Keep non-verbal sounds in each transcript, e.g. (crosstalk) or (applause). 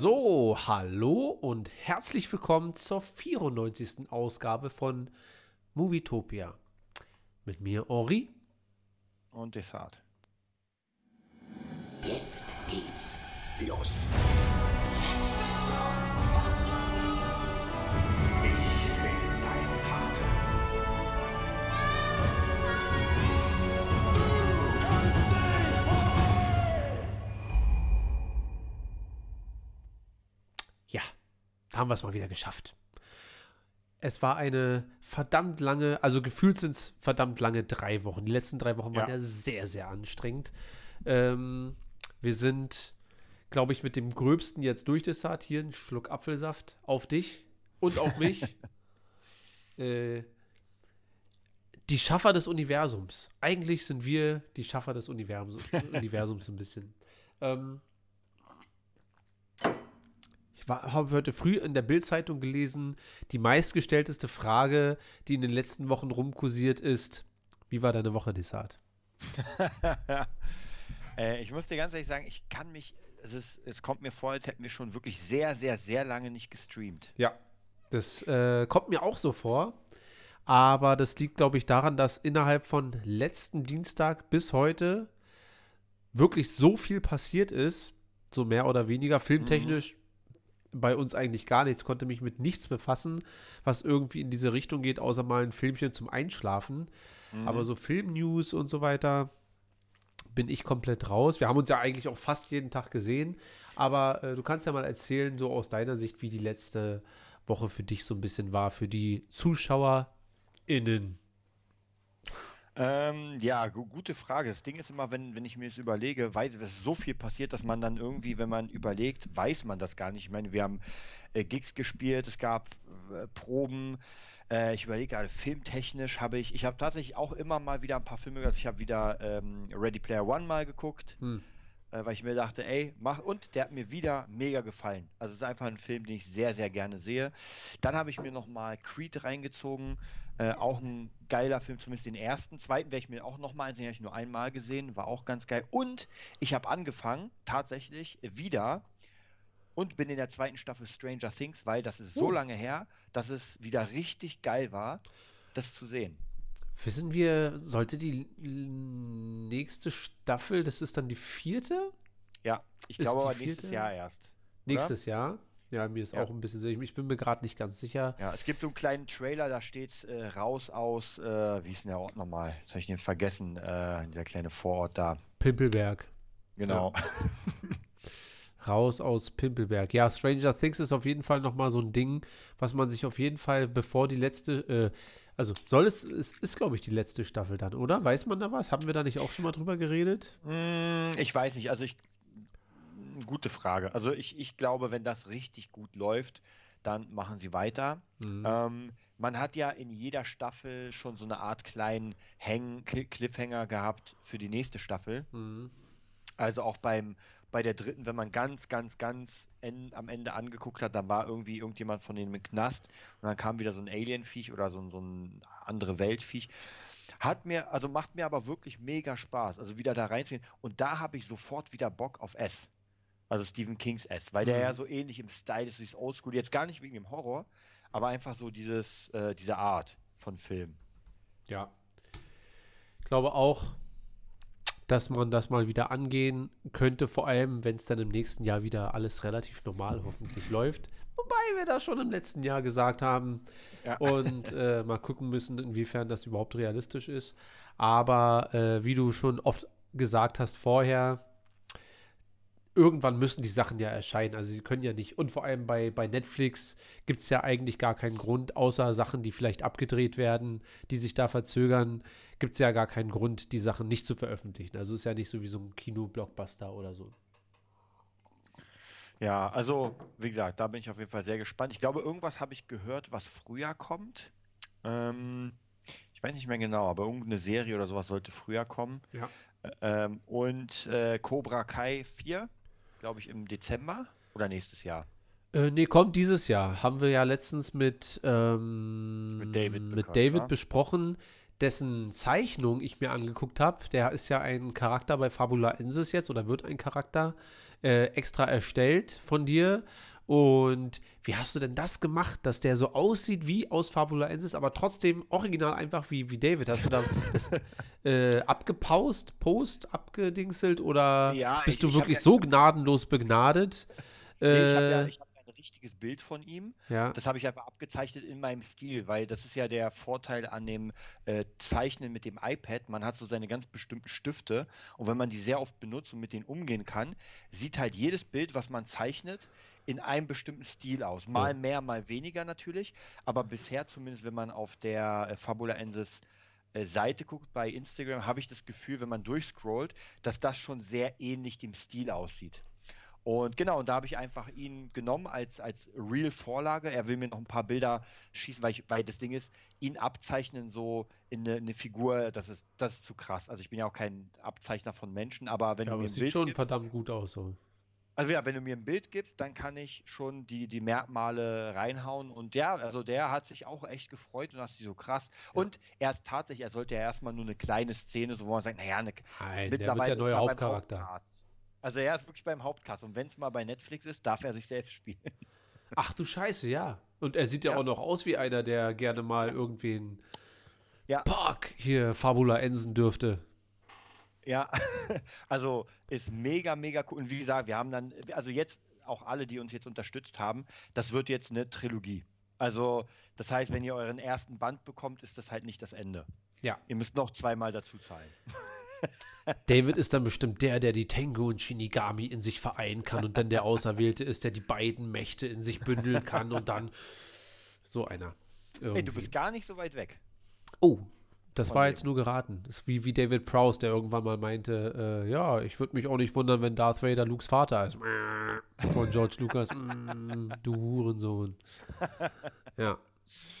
So, hallo und herzlich willkommen zur 94. Ausgabe von Movietopia. Mit mir Henri. Und Desart. Jetzt geht's los. Haben wir es mal wieder geschafft. Es war eine verdammt lange, also gefühlt sind es verdammt lange drei Wochen. Die letzten drei Wochen waren Ja. ja sehr, sehr anstrengend. Ähm, wir sind, glaube ich, mit dem Gröbsten jetzt durch das Hart. Hier ein Schluck Apfelsaft auf dich und auf mich. (laughs) äh, die Schaffer des Universums. Eigentlich sind wir die Schaffer des Universums, (laughs) Universums ein bisschen. Ähm, habe heute früh in der Bild-Zeitung gelesen, die meistgestellteste Frage, die in den letzten Wochen rumkursiert ist, wie war deine Woche, Desart? (laughs) äh, ich muss dir ganz ehrlich sagen, ich kann mich, es, ist, es kommt mir vor, als hätten wir schon wirklich sehr, sehr, sehr lange nicht gestreamt. Ja. Das äh, kommt mir auch so vor. Aber das liegt, glaube ich, daran, dass innerhalb von letzten Dienstag bis heute wirklich so viel passiert ist, so mehr oder weniger, filmtechnisch bei uns eigentlich gar nichts, konnte mich mit nichts befassen, was irgendwie in diese Richtung geht, außer mal ein Filmchen zum Einschlafen. Aber so Filmnews und so weiter bin ich komplett raus. Wir haben uns ja eigentlich auch fast jeden Tag gesehen, aber äh, du kannst ja mal erzählen, so aus deiner Sicht, wie die letzte Woche für dich so ein bisschen war, für die ZuschauerInnen. Ähm, ja, gu gute Frage. Das Ding ist immer, wenn, wenn ich mir das überlege, weiß, es so viel passiert, dass man dann irgendwie, wenn man überlegt, weiß man das gar nicht. Ich meine, wir haben äh, Gigs gespielt, es gab äh, Proben. Äh, ich überlege gerade, filmtechnisch habe ich, ich habe tatsächlich auch immer mal wieder ein paar Filme, also ich habe wieder ähm, Ready Player One mal geguckt. Hm. äh, weil ich mir dachte, ey, mach und der hat mir wieder mega gefallen. Also es ist einfach ein Film, den ich sehr, sehr gerne sehe. Dann habe ich mir nochmal Creed reingezogen, äh, auch ein geiler Film, zumindest den ersten. Zweiten werde ich mir auch nochmal ansehen, den habe ich nur einmal gesehen, war auch ganz geil. Und ich habe angefangen, tatsächlich wieder und bin in der zweiten Staffel Stranger Things, weil das ist so Oh. lange her, dass es wieder richtig geil war, das zu sehen. Wissen wir, sollte die nächste Staffel, das ist dann die vierte? Ja, ich Ist glaube aber nächstes? Jahr erst. Nächstes Jahr? Ja, mir ist Ja. auch ein bisschen, ich bin mir gerade nicht ganz sicher. Ja, es gibt so einen kleinen Trailer, da steht äh, raus aus, äh, wie ist denn der Ort nochmal? Jetzt habe ich den vergessen, äh, dieser kleine Vorort da. Pimpelberg. Genau. (laughs) Raus aus Pimpelberg. Ja, Stranger Things ist auf jeden Fall nochmal so ein Ding, was man sich auf jeden Fall, bevor die letzte, äh, also soll es, es ist, glaube ich, die letzte Staffel dann, oder? Weiß man da was? Haben wir da nicht auch schon mal drüber geredet? Mm, ich weiß nicht, also ich. Gute Frage. Also ich, ich glaube, wenn das richtig gut läuft, dann machen sie weiter. Mhm. Ähm, man hat ja in jeder Staffel schon so eine Art kleinen Hang Cliffhanger gehabt für die nächste Staffel. Mhm. Also auch beim, bei der dritten, wenn man ganz, ganz, ganz en, am Ende angeguckt hat, dann war irgendwie irgendjemand von denen im Knast und dann kam wieder so ein Alien-Viech oder so, ein- so ein andere Weltviech. Hat mir, also macht mir aber wirklich mega Spaß, also wieder da reinzugehen. Und da habe ich sofort wieder Bock auf S. Also Stephen Kings S, weil der Mhm. ja so ähnlich im Style ist, dieses Oldschool, jetzt gar nicht wegen dem Horror, aber einfach so dieses, äh, diese Art von Film. Ja. Ich glaube auch, dass man das mal wieder angehen könnte, vor allem, wenn es dann im nächsten Jahr wieder alles relativ normal hoffentlich läuft. Wobei wir das schon im letzten Jahr gesagt haben Ja. (laughs) und äh, mal gucken müssen, inwiefern das überhaupt realistisch ist. Aber äh, wie du schon oft gesagt hast vorher, irgendwann müssen die Sachen ja erscheinen. Also sie können ja nicht. Und vor allem bei, bei Netflix gibt es ja eigentlich gar keinen Grund, außer Sachen, die vielleicht abgedreht werden, die sich da verzögern, gibt es ja gar keinen Grund, die Sachen nicht zu veröffentlichen. Also ist ja nicht so wie so ein Kino-Blockbuster oder so. Ja, also wie gesagt, da bin ich auf jeden Fall sehr gespannt. Ich glaube, irgendwas habe ich gehört, was früher kommt. Ähm, ich weiß nicht mehr genau, aber irgendeine Serie oder sowas sollte früher kommen. Ja. Ähm, und äh, Cobra Kai 4, glaube ich, im Dezember oder nächstes Jahr. Äh, nee, kommt dieses Jahr. Haben wir ja letztens mit, ähm, Mit David mit bequatscht, David wa? besprochen. dessen Zeichnung ich mir angeguckt habe, der ist ja ein Charakter bei Fabula Ensis jetzt oder wird ein Charakter äh, extra erstellt von dir. Und wie hast du denn das gemacht, dass der so aussieht wie aus Fabula Ensis, aber trotzdem original einfach wie, wie David? Hast du da (laughs) das äh, abgepaust, post, abgedingselt oder Ja, bist ich- du ich wirklich ja- so gnadenlos begnadet? Nee, ich habe ja Äh, ich hab ja ein richtiges Bild von ihm. ja. Das habe ich einfach abgezeichnet in meinem Stil, weil das ist ja der Vorteil an dem äh, Zeichnen mit dem iPad. Man hat so seine ganz bestimmten Stifte und wenn man die sehr oft benutzt und mit denen umgehen kann, sieht halt jedes Bild, was man zeichnet, in einem bestimmten Stil aus. Mal mehr, mal weniger natürlich, aber bisher zumindest, wenn man auf der äh, Fabula Ensis äh, Seite guckt bei Instagram, habe ich das Gefühl, wenn man durchscrollt, dass das schon sehr ähnlich dem Stil aussieht. Und genau, und da habe ich einfach ihn genommen als, als Real-Vorlage. Er will mir noch ein paar Bilder schießen, weil, ich, weil das Ding ist, ihn abzeichnen so in eine, eine Figur, das ist, das ist zu krass. Also ich bin ja auch kein Abzeichner von Menschen, aber wenn ja, du aber mir es sieht Bild schon gibst, verdammt gut aus. So. Also ja, wenn du mir ein Bild gibst, dann kann ich schon die, die Merkmale reinhauen. Und ja, also der hat sich auch echt gefreut und dachte sich so krass. Und er ist tatsächlich, er sollte ja erstmal nur eine kleine Szene, so wo man sagt, naja, eine, Nein, der mittlerweile der ist neue er Hauptcharakter. Hauptcast. Also er ist wirklich beim Hauptcast. Und wenn es mal bei Netflix ist, darf er sich selbst spielen. (laughs) Ach du Scheiße, ja. Und er sieht ja, Ja. auch noch aus wie einer, der gerne mal irgendwen Ja. Park hier Fabula Ensen dürfte. Ja, (laughs) also ist mega, mega cool. Und wie gesagt, wir haben dann, also jetzt auch alle, die uns jetzt unterstützt haben, das wird jetzt eine Trilogie. Also, das heißt, wenn ihr euren ersten Band bekommt, ist das halt nicht das Ende. Ja. Ihr müsst noch zweimal dazu zahlen. (laughs) David ist dann bestimmt der, der die Tengu und Shinigami in sich vereinen kann und dann der Auserwählte ist, der die beiden Mächte in sich bündeln kann und dann so einer. Hey, du irgendwie. bist gar nicht so weit weg. Oh, das Von war jetzt nur geraten. Das ist wie, wie David Prowse, der irgendwann mal meinte, äh, ja, ich würde mich auch nicht wundern, wenn Darth Vader Lukes Vater ist. (laughs) Von George Lucas. Mm, du Hurensohn. Ja.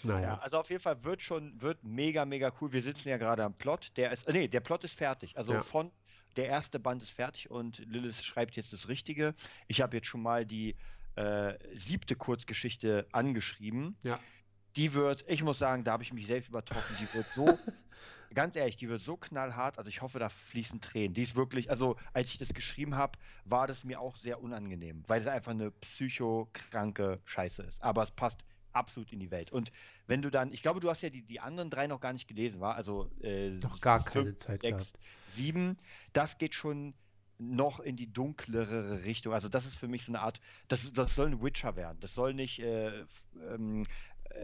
Ja, Naja. also auf jeden Fall wird schon, wird mega, mega cool. Wir sitzen ja gerade am Plot. Der ist, nee, der Plot ist fertig. Also Ja. von, der erste Band ist fertig und Lilith schreibt jetzt das Richtige. Ich habe jetzt schon mal die äh, siebte Kurzgeschichte angeschrieben. Ja. Die wird, ich muss sagen, da habe ich mich selbst übertroffen. Die wird so, (laughs) ganz ehrlich, die wird so knallhart. Also ich hoffe, da fließen Tränen. Die ist wirklich, also als ich das geschrieben habe, war das mir auch sehr unangenehm, weil es einfach eine psychokranke Scheiße ist. Aber es passt absolut in die Welt. Und wenn du dann, ich glaube, du hast ja die, die anderen drei noch gar nicht gelesen, war? Also äh, Noch gar keine fünf, Zeit sechs, sieben, das geht schon noch in die dunklere Richtung. Also das ist für mich so eine Art, das, das soll ein Witcher werden. Das soll nicht äh, ähm,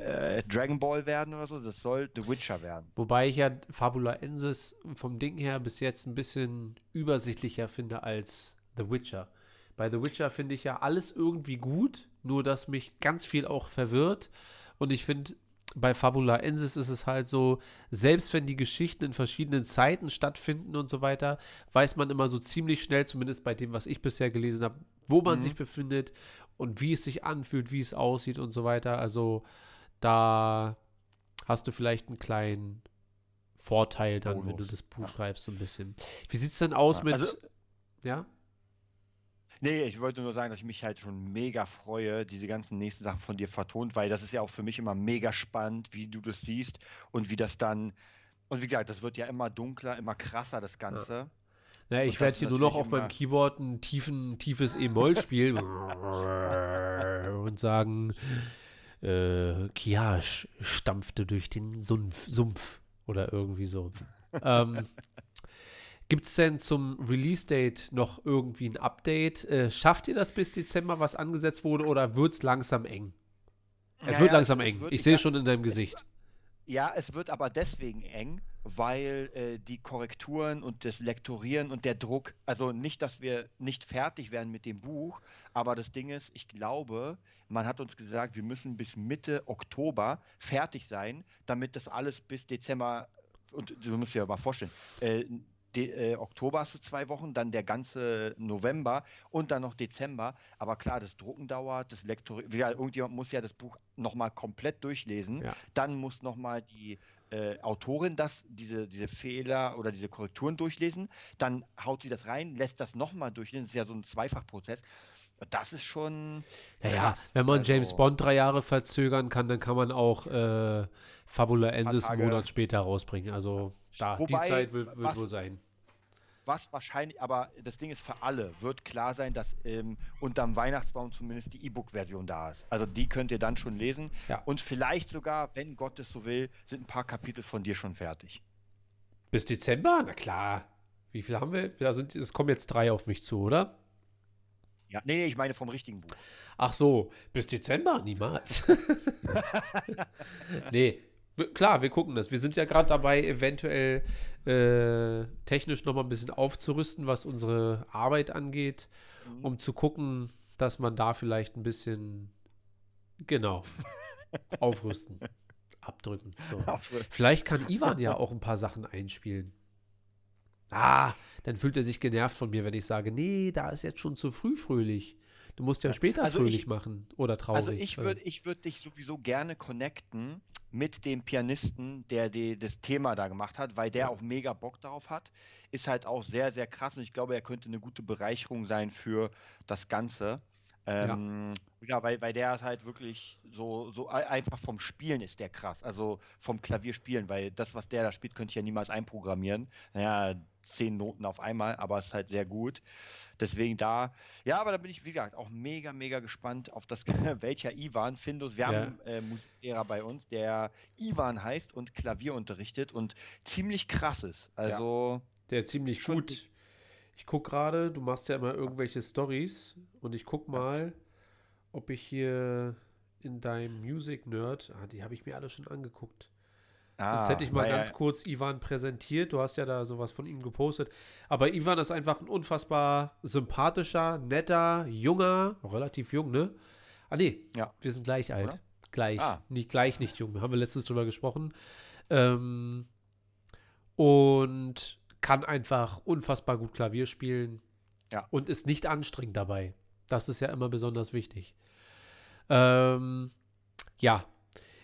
äh, Dragon Ball werden oder so, das soll The Witcher werden. Wobei ich ja Fabula Ensis vom Ding her bis jetzt ein bisschen übersichtlicher finde als The Witcher. Bei The Witcher finde ich ja alles irgendwie gut, nur dass mich ganz viel auch verwirrt. Und ich finde, bei Fabula Ensis ist es halt so, selbst wenn die Geschichten in verschiedenen Zeiten stattfinden und so weiter, weiß man immer so ziemlich schnell, zumindest bei dem, was ich bisher gelesen habe, wo man Mhm. sich befindet und wie es sich anfühlt, wie es aussieht und so weiter. Also da hast du vielleicht einen kleinen Vorteil dann, wenn du Bonus. das Buch Ja. schreibst, so ein bisschen. Wie sieht es denn aus Ja, mit. also- ja? Nee, ich wollte nur sagen, dass ich mich halt schon mega freue, diese ganzen nächsten Sachen von dir vertont, weil das ist ja auch für mich immer mega spannend, wie du das siehst und wie das dann. Und wie gesagt, das wird ja immer dunkler, immer krasser, das Ganze. Naja, Und ich werde hier nur noch auf meinem Keyboard ein tiefen, tiefes E-Moll spielen (laughs) und sagen, äh, Kiash stampfte durch den Sumpf, Sumpf oder irgendwie so. (laughs) ähm, Gibt es denn zum Release-Date noch irgendwie ein Update? Äh, schafft ihr das bis Dezember, was angesetzt wurde, oder wird es langsam eng? Es Naja, wird langsam es eng. wird- ich sehe ja, schon in deinem es- Gesicht. Ja, es wird aber deswegen eng, weil äh, die Korrekturen und das Lektorieren und der Druck, also nicht, dass wir nicht fertig werden mit dem Buch, aber das Ding ist, ich glaube, man hat uns gesagt, wir müssen bis Mitte Oktober fertig sein, damit das alles bis Dezember, und du musst dir ja mal vorstellen, äh, De, äh, Oktober hast du zwei Wochen, dann der ganze November und dann noch Dezember. Aber klar, das Drucken dauert, das Lektorieren, irgendjemand muss ja das Buch nochmal komplett durchlesen Ja. dann muss nochmal die äh, Autorin das, diese, diese Fehler oder diese Korrekturen durchlesen, dann haut sie das rein, lässt das nochmal durchlesen, das ist ja so ein Zweifachprozess. Das ist schon. Ja, ja, krass. wenn man Also, James Bond drei Jahre verzögern kann, dann kann man auch äh, Fabula Ensis einen. Monat später rausbringen. Also da, die Wobei, Zeit wird, wird was- wohl sein. Was wahrscheinlich, aber das Ding ist für alle, wird klar sein, dass ähm, unterm Weihnachtsbaum zumindest die E-Book-Version da ist. Also die könnt ihr dann schon lesen. Ja. Und vielleicht sogar, wenn Gott es so will, sind ein paar Kapitel von dir schon fertig. Bis Dezember? Na klar. Wie viel haben wir? Da sind, es kommen jetzt drei auf mich zu, oder? Ja, nee, nee, ich meine vom richtigen Buch. Ach so, bis Dezember? Niemals. (laughs) nee, klar, wir gucken das. Wir sind ja gerade dabei, eventuell äh, technisch nochmal ein bisschen aufzurüsten, was unsere Arbeit angeht, um zu gucken, dass man da vielleicht ein bisschen, genau, (laughs) aufrüsten, abdrücken. So. (laughs) Vielleicht kann Ivan ja auch ein paar Sachen einspielen. Ah, dann fühlt er sich genervt von mir, wenn ich sage, nee, da ist jetzt schon zu früh fröhlich. Du musst ja später Also fröhlich ich- machen oder traurig. Also ich würde ich würd dich sowieso gerne connecten mit dem Pianisten, der die, das Thema da gemacht hat, weil der Ja. auch mega Bock darauf hat. Ist halt auch sehr, sehr krass und ich glaube, er könnte eine gute Bereicherung sein für das Ganze. Ähm, ja, weil, weil der halt wirklich so, so ei- einfach vom Spielen ist der krass. Also vom Klavierspielen, weil das, was der da spielt, könnte ich ja niemals einprogrammieren. Naja, zehn Noten auf einmal, aber es ist halt sehr gut. Deswegen da, ja, aber da bin ich, wie gesagt, auch mega, mega gespannt auf das, (laughs) welcher Ivan. Findus, wir Ja. haben äh, Musiklehrer bei uns, der Ivan heißt und Klavier unterrichtet und ziemlich krass ist. Also, Der ziemlich gut. Ich gucke gerade, du machst ja immer irgendwelche Stories und ich guck mal, ob ich hier in deinem Music Nerd, ah, die habe ich mir alle schon angeguckt. Jetzt hätte ich mal ganz kurz Ivan präsentiert. Du hast ja da sowas von ihm gepostet. Aber Ivan ist einfach ein unfassbar sympathischer, netter, junger, relativ jung, ne? Ah, nee, Ja. wir sind gleich alt. Oder? Gleich. Ah. Nicht gleich, nicht jung. Haben wir letztens drüber gesprochen. Ähm, und kann einfach unfassbar gut Klavier spielen. Ja. Und ist nicht anstrengend dabei. Das ist ja immer besonders wichtig. Ähm, ja,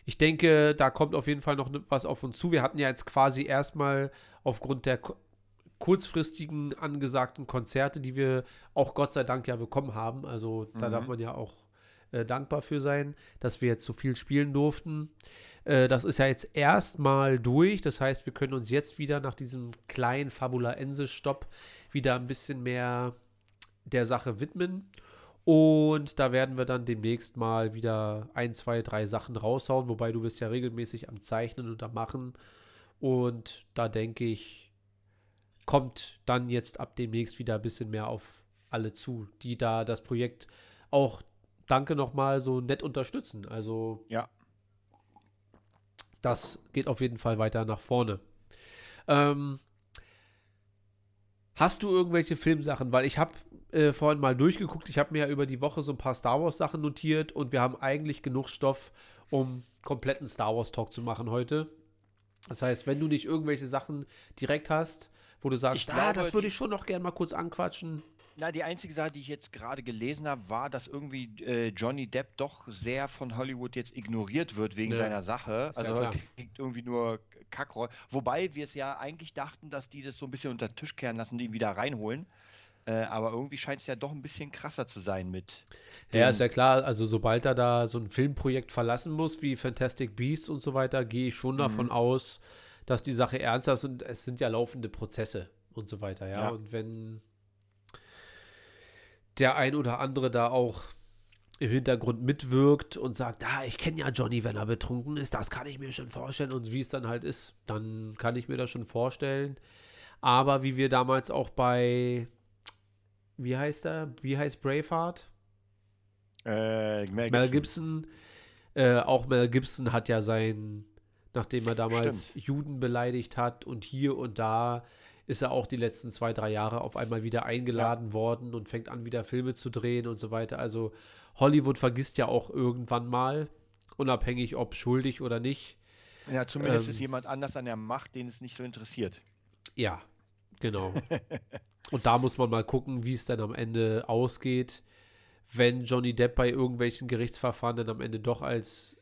ich denke, da kommt auf jeden Fall noch was auf uns zu. Wir hatten ja jetzt quasi erstmal aufgrund der ku- kurzfristigen angesagten Konzerte, die wir auch Gott sei Dank ja bekommen haben. Also da Mhm. darf man ja auch äh, dankbar für sein, dass wir jetzt so viel spielen durften. Äh, das ist ja jetzt erstmal durch. Das heißt, wir können uns jetzt wieder nach diesem kleinen Fabulaensis-Stopp wieder ein bisschen mehr der Sache widmen. Und da werden wir dann demnächst mal wieder ein, zwei, drei Sachen raushauen, wobei du bist ja regelmäßig am Zeichnen und am Machen. Und da denke ich, kommt dann jetzt ab demnächst wieder ein bisschen mehr auf alle zu, die da das Projekt auch, danke nochmal, so nett unterstützen. Also Ja. Das geht auf jeden Fall weiter nach vorne. Ähm, hast du irgendwelche Filmsachen? Weil ich habe äh, vorhin mal durchgeguckt. Ich habe mir ja über die Woche so ein paar Star Wars Sachen notiert und wir haben eigentlich genug Stoff, um kompletten Star Wars Talk zu machen heute. Das heißt, wenn du nicht irgendwelche Sachen direkt hast, wo du sagst, Ich ah, das würde ich schon noch gerne mal kurz anquatschen. Na, die einzige Sache, die ich jetzt gerade gelesen habe, war, dass irgendwie äh, Johnny Depp doch sehr von Hollywood jetzt ignoriert wird wegen Ja, seiner Sache. ist ja Also er kriegt irgendwie nur Kackrollen. Wobei wir es ja eigentlich dachten, dass die das so ein bisschen unter den Tisch kehren lassen, die ihn wieder reinholen. Äh, aber irgendwie scheint es ja doch ein bisschen krasser zu sein mit. Ja, ist ja klar, also sobald er da so ein Filmprojekt verlassen muss, wie Fantastic Beasts und so weiter, gehe ich schon davon aus, dass die Sache ernster ist und es sind ja laufende Prozesse und so weiter, ja. Ja. Und wenn der ein oder andere da auch im Hintergrund mitwirkt und sagt, ah, ich kenne ja Johnny, wenn er betrunken ist, das kann ich mir schon vorstellen und wie es dann halt ist, dann kann ich mir das schon vorstellen. Aber wie wir damals auch bei, wie heißt er, wie heißt Braveheart? Äh, Mel Mel Gibson. Gibson, äh, auch Mel Gibson hat ja sein, nachdem er damals Stimmt. Juden beleidigt hat und hier und da ist er auch die letzten zwei, drei Jahre auf einmal wieder eingeladen worden und fängt an, wieder Filme zu drehen und so weiter. Also Hollywood vergisst ja auch irgendwann mal, unabhängig ob schuldig oder nicht. Ja, zumindest Ähm, ist jemand anders an der Macht, den es nicht so interessiert. Ja, genau. (laughs) und da muss man mal gucken, wie es dann am Ende ausgeht, wenn Johnny Depp bei irgendwelchen Gerichtsverfahren dann am Ende doch als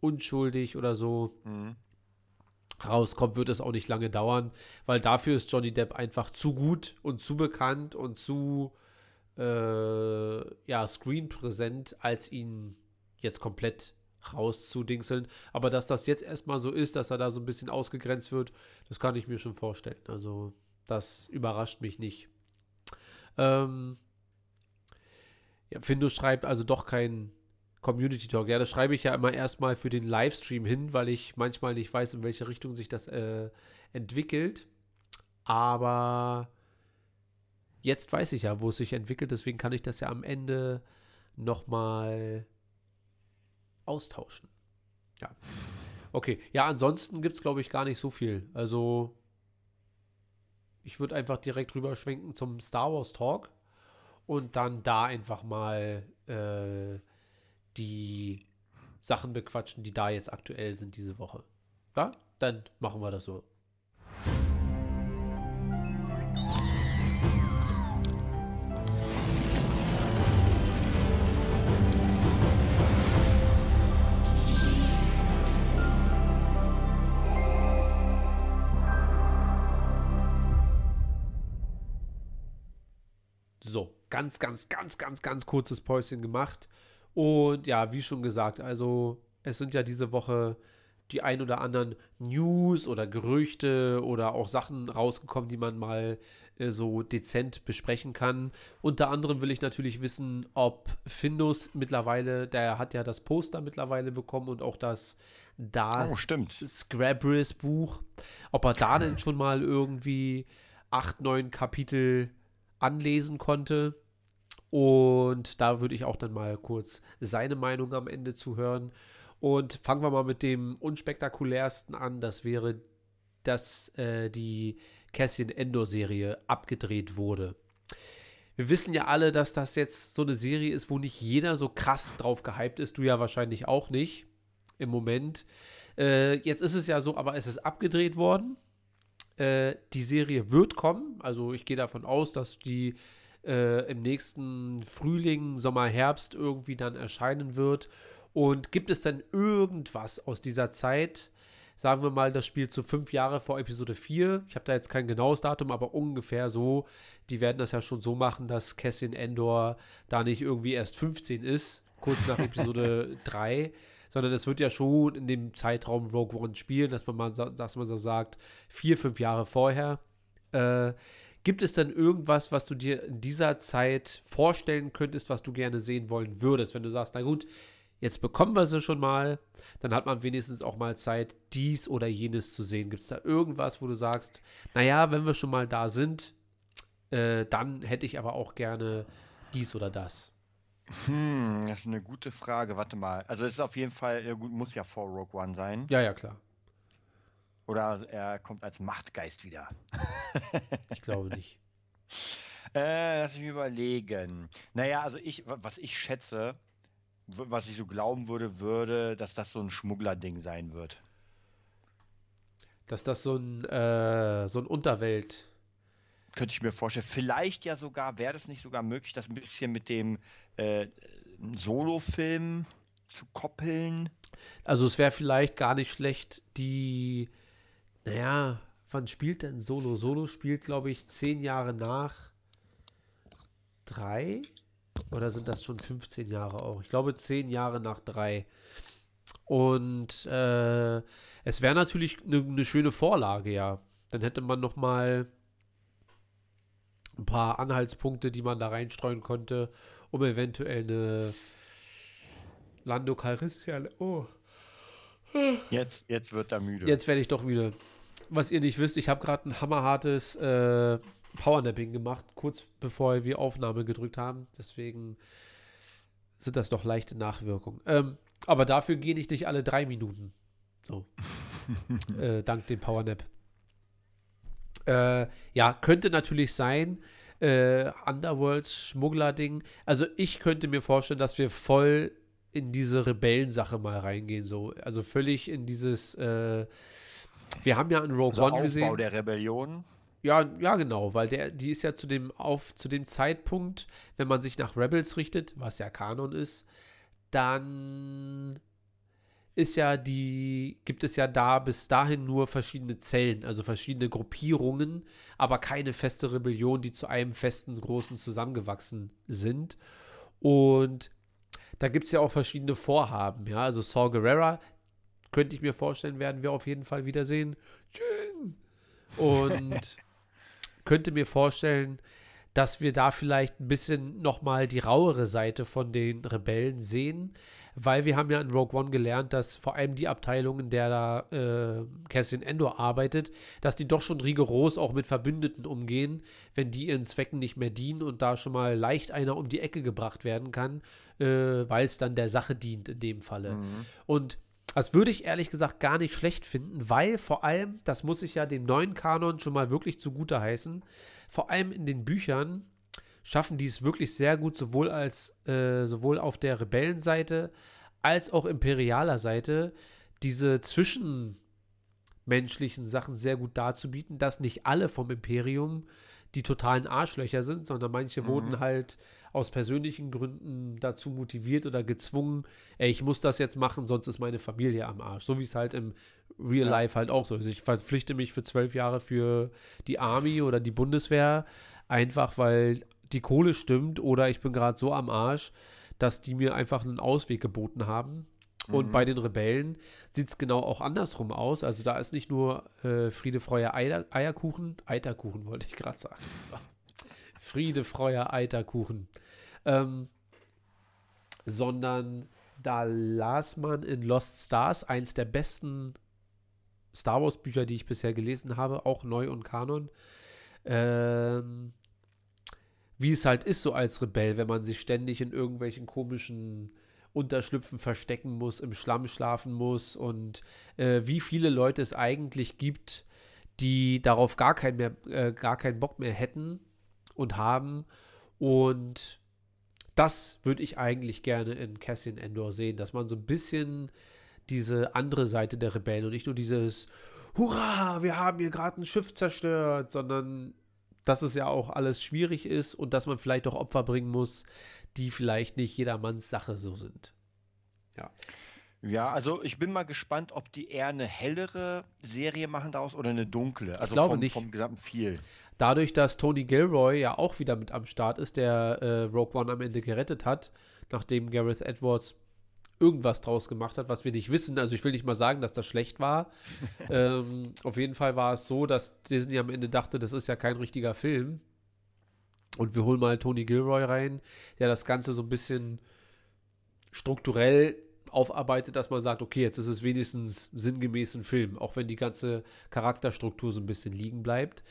unschuldig oder so Mhm. Rauskommt, wird es auch nicht lange dauern, weil dafür ist Johnny Depp einfach zu gut und zu bekannt und zu äh, ja, screenpräsent, als ihn jetzt komplett rauszudingseln. Aber dass das jetzt erstmal so ist, dass er da so ein bisschen ausgegrenzt wird, das kann ich mir schon vorstellen. Also, das überrascht mich nicht. Ähm, ja, Findo schreibt also doch kein Community Talk. Ja, das schreibe ich ja immer erstmal für den Livestream hin, weil ich manchmal nicht weiß, in welche Richtung sich das äh, entwickelt. Aber jetzt weiß ich ja, wo es sich entwickelt, deswegen kann ich das ja am Ende nochmal austauschen. Ja. Okay, ja, ansonsten gibt es, glaube ich, gar nicht so viel. Also, ich würde einfach direkt rüber schwenken zum Star Wars Talk und dann da einfach mal äh, die Sachen bequatschen, die da jetzt aktuell sind diese Woche. Ja, dann machen wir das so. So, ganz, ganz, ganz, ganz, ganz kurzes Päuschen gemacht. Und ja, wie schon gesagt, also es sind ja diese Woche die ein oder anderen News oder Gerüchte oder auch Sachen rausgekommen, die man mal äh, so dezent besprechen kann. Unter anderem will ich natürlich wissen, ob Findus mittlerweile, der hat ja das Poster mittlerweile bekommen und auch das da Oh. Scrabris Buch, ob er da denn schon mal irgendwie acht, neun Kapitel anlesen konnte. Und da würde ich auch dann mal kurz seine Meinung am Ende zu hören. Und fangen wir mal mit dem unspektakulärsten an. Das wäre, dass äh, die Cassian Endor-Serie abgedreht wurde. Wir wissen ja alle, dass das jetzt so eine Serie ist, wo nicht jeder so krass drauf gehypt ist. Du ja wahrscheinlich auch nicht im Moment. Äh, jetzt ist es ja so, aber es ist abgedreht worden. Äh, die Serie wird kommen. Also ich gehe davon aus, dass die äh, im nächsten Frühling, Sommer, Herbst irgendwie dann erscheinen wird. Und gibt es denn irgendwas aus dieser Zeit? Sagen wir mal, das spielt so fünf Jahre vor Episode 4. Ich habe da jetzt kein genaues Datum, aber ungefähr so. Die werden das ja schon so machen, dass Cassian Endor da nicht irgendwie erst 15 ist, kurz nach Episode (laughs) 3, sondern es wird ja schon in dem Zeitraum Rogue One spielen, dass man mal, dass man so sagt, vier, fünf Jahre vorher. Äh, gibt es denn irgendwas, was du dir in dieser Zeit vorstellen könntest, was du gerne sehen wollen würdest, wenn du sagst, na gut, jetzt bekommen wir sie schon mal, dann hat man wenigstens auch mal Zeit, dies oder jenes zu sehen. Gibt es da irgendwas, wo du sagst, naja, wenn wir schon mal da sind, äh, dann hätte ich aber auch gerne dies oder das. Hm, das ist eine gute Frage. Warte mal. Also es ist auf jeden Fall, ja gut, muss ja vor Rogue One sein. Ja, ja, klar. Oder er kommt als Machtgeist wieder. (laughs) Ich glaube nicht. Äh, lass mich überlegen. Naja, also ich, wa- was ich schätze, was ich so glauben würde, würde, dass das so ein Schmuggler-Ding sein wird. Dass das so ein, äh, so ein Unterwelt. Könnte ich mir vorstellen. Vielleicht ja sogar, wäre das nicht sogar möglich, das ein bisschen mit dem äh, Solo-Film zu koppeln? Also es wäre vielleicht gar nicht schlecht, die, naja, wann spielt denn Solo? Solo spielt, glaube ich, zehn Jahre nach drei? Oder sind das schon 15 Jahre auch? Ich glaube, zehn Jahre nach drei. Und äh, es wäre natürlich eine ne schöne Vorlage, ja. Dann hätte man noch mal ein paar Anhaltspunkte, die man da reinstreuen konnte, um eventuell eine Lando Calrissian. Oh. Jetzt, jetzt wird er müde. Jetzt werde ich doch müde. Was ihr nicht wisst, ich habe gerade ein hammerhartes äh, Powernapping gemacht, kurz bevor wir Aufnahme gedrückt haben. Deswegen sind das doch leichte Nachwirkungen. Ähm, aber dafür gehe ich nicht alle drei Minuten. So. (laughs) äh, dank dem Powernap. Äh, ja, könnte natürlich sein. Äh, Underworlds Schmuggler-Ding. Also ich könnte mir vorstellen, dass wir voll in diese Rebellensache mal reingehen. So. Also völlig in dieses. Wir haben ja in Rogue also One Aufbau gesehen. der Rebellion. Ja, ja, genau, weil der, die ist ja zu dem, auf, zu dem Zeitpunkt, wenn man sich nach Rebels richtet, was ja Kanon ist, dann ist ja die, gibt es ja da bis dahin nur verschiedene Zellen, also verschiedene Gruppierungen, aber keine feste Rebellion, die zu einem festen, großen zusammengewachsen sind. Und da gibt es ja auch verschiedene Vorhaben, ja. Also Saul Guerrera, könnte ich mir vorstellen, werden wir auf jeden Fall wiedersehen. Und (laughs) könnte mir vorstellen, dass wir da vielleicht ein bisschen nochmal die rauere Seite von den Rebellen sehen, weil wir haben ja in Rogue One gelernt, dass vor allem die Abteilung, in der da äh, Cassian Endor arbeitet, dass die doch schon rigoros auch mit Verbündeten umgehen, wenn die ihren Zwecken nicht mehr dienen und da schon mal leicht einer um die Ecke gebracht werden kann, äh, weil es dann der Sache dient in dem Falle. Mhm. Und das würde ich ehrlich gesagt gar nicht schlecht finden, weil vor allem, das muss ich ja dem neuen Kanon schon mal wirklich zugute heißen, vor allem in den Büchern schaffen die es wirklich sehr gut, sowohl als äh, sowohl auf der Rebellenseite als auch imperialer Seite, diese zwischenmenschlichen Sachen sehr gut darzubieten, dass nicht alle vom Imperium die totalen Arschlöcher sind, sondern manche mhm. wurden halt aus persönlichen Gründen dazu motiviert oder gezwungen, ey, ich muss das jetzt machen, sonst ist meine Familie am Arsch. So wie es halt im Real ja. Life halt auch so ist. Ich verpflichte mich für zwölf Jahre für die Army oder die Bundeswehr, einfach weil die Kohle stimmt oder ich bin gerade so am Arsch, dass die mir einfach einen Ausweg geboten haben. Und mhm. bei den Rebellen sieht es genau auch andersrum aus. Also da ist nicht nur äh, Friede, Freude, Eier, Eierkuchen, Eiterkuchen wollte ich gerade sagen. (laughs) Friede, Freude, Eiterkuchen. Ähm, sondern da las man in Lost Stars, eins der besten Star Wars Bücher, die ich bisher gelesen habe, auch neu und Kanon. Ähm, wie es halt ist, so als Rebell, wenn man sich ständig in irgendwelchen komischen Unterschlüpfen verstecken muss, im Schlamm schlafen muss und äh, wie viele Leute es eigentlich gibt, die darauf gar, kein mehr, äh, gar keinen Bock mehr hätten und haben. Und das würde ich eigentlich gerne in Cassian Endor sehen, dass man so ein bisschen diese andere Seite der Rebellen und nicht nur dieses Hurra, wir haben hier gerade ein Schiff zerstört, sondern dass es ja auch alles schwierig ist und dass man vielleicht auch Opfer bringen muss, die vielleicht nicht jedermanns Sache so sind. Ja. Ja, also ich bin mal gespannt, ob die eher eine hellere Serie machen daraus oder eine dunkle. Also ich glaube vom, nicht. vom gesamten viel. Dadurch, dass Tony Gilroy ja auch wieder mit am Start ist, der äh, Rogue One am Ende gerettet hat, nachdem Gareth Edwards irgendwas draus gemacht hat, was wir nicht wissen. Also ich will nicht mal sagen, dass das schlecht war. (laughs) ähm, auf jeden Fall war es so, dass Disney am Ende dachte, das ist ja kein richtiger Film. Und wir holen mal Tony Gilroy rein, der das Ganze so ein bisschen strukturell aufarbeitet, dass man sagt, okay, jetzt ist es wenigstens sinngemäß ein Film, auch wenn die ganze Charakterstruktur so ein bisschen liegen bleibt.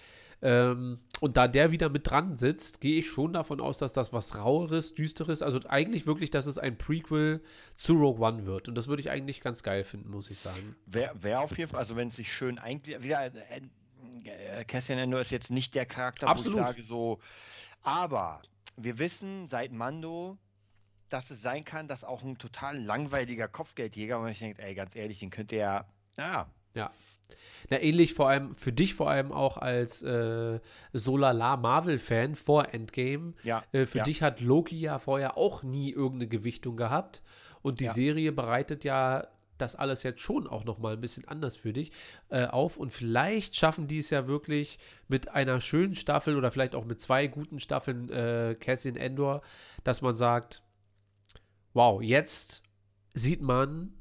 Ähm, und da der wieder mit dran sitzt, gehe ich schon davon aus, dass das was raueres, düsteres, also eigentlich wirklich, dass es ein Prequel zu Rogue One wird. Und das würde ich eigentlich ganz geil finden, muss ich sagen. Wäre wär auf jeden Fall, also wenn es sich schön eigentlich wieder äh, äh, Cassian Endor ist jetzt nicht der Charakter, Absolut. wo ich sage so, aber wir wissen seit Mando, dass es sein kann, dass auch ein total langweiliger Kopfgeldjäger, und ich denke, ey, ganz ehrlich, den könnte er, ja, ja. Na, ähnlich vor allem, für dich vor allem auch als äh, Solala Marvel-Fan vor Endgame. Ja, äh, für ja. dich hat Loki ja vorher auch nie irgendeine Gewichtung gehabt. Und die Ja. Serie bereitet ja das alles jetzt schon auch nochmal ein bisschen anders für dich äh, auf. Und vielleicht schaffen die es ja wirklich mit einer schönen Staffel oder vielleicht auch mit zwei guten Staffeln äh, Cassian Endor, dass man sagt, wow, jetzt sieht man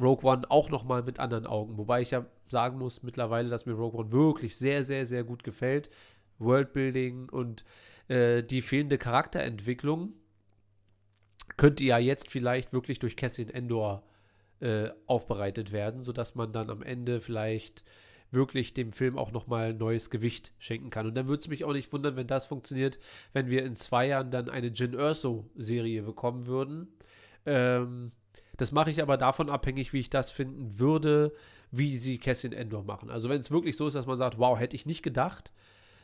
Rogue One auch noch mal mit anderen Augen. Wobei ich ja sagen muss mittlerweile, dass mir Rogue One wirklich sehr, sehr, sehr gut gefällt. Worldbuilding und äh, die fehlende Charakterentwicklung könnte ja jetzt vielleicht wirklich durch Cassian Endor äh, aufbereitet werden, sodass man dann am Ende vielleicht wirklich dem Film auch nochmal neues Gewicht schenken kann. Und dann würde es mich auch nicht wundern, wenn das funktioniert, wenn wir in zwei Jahren dann eine Jin Erso-Serie bekommen würden. Ähm, das mache ich aber davon abhängig, wie ich das finden würde, wie sie Cassian Endor machen. Also wenn es wirklich so ist, dass man sagt, wow, hätte ich nicht gedacht,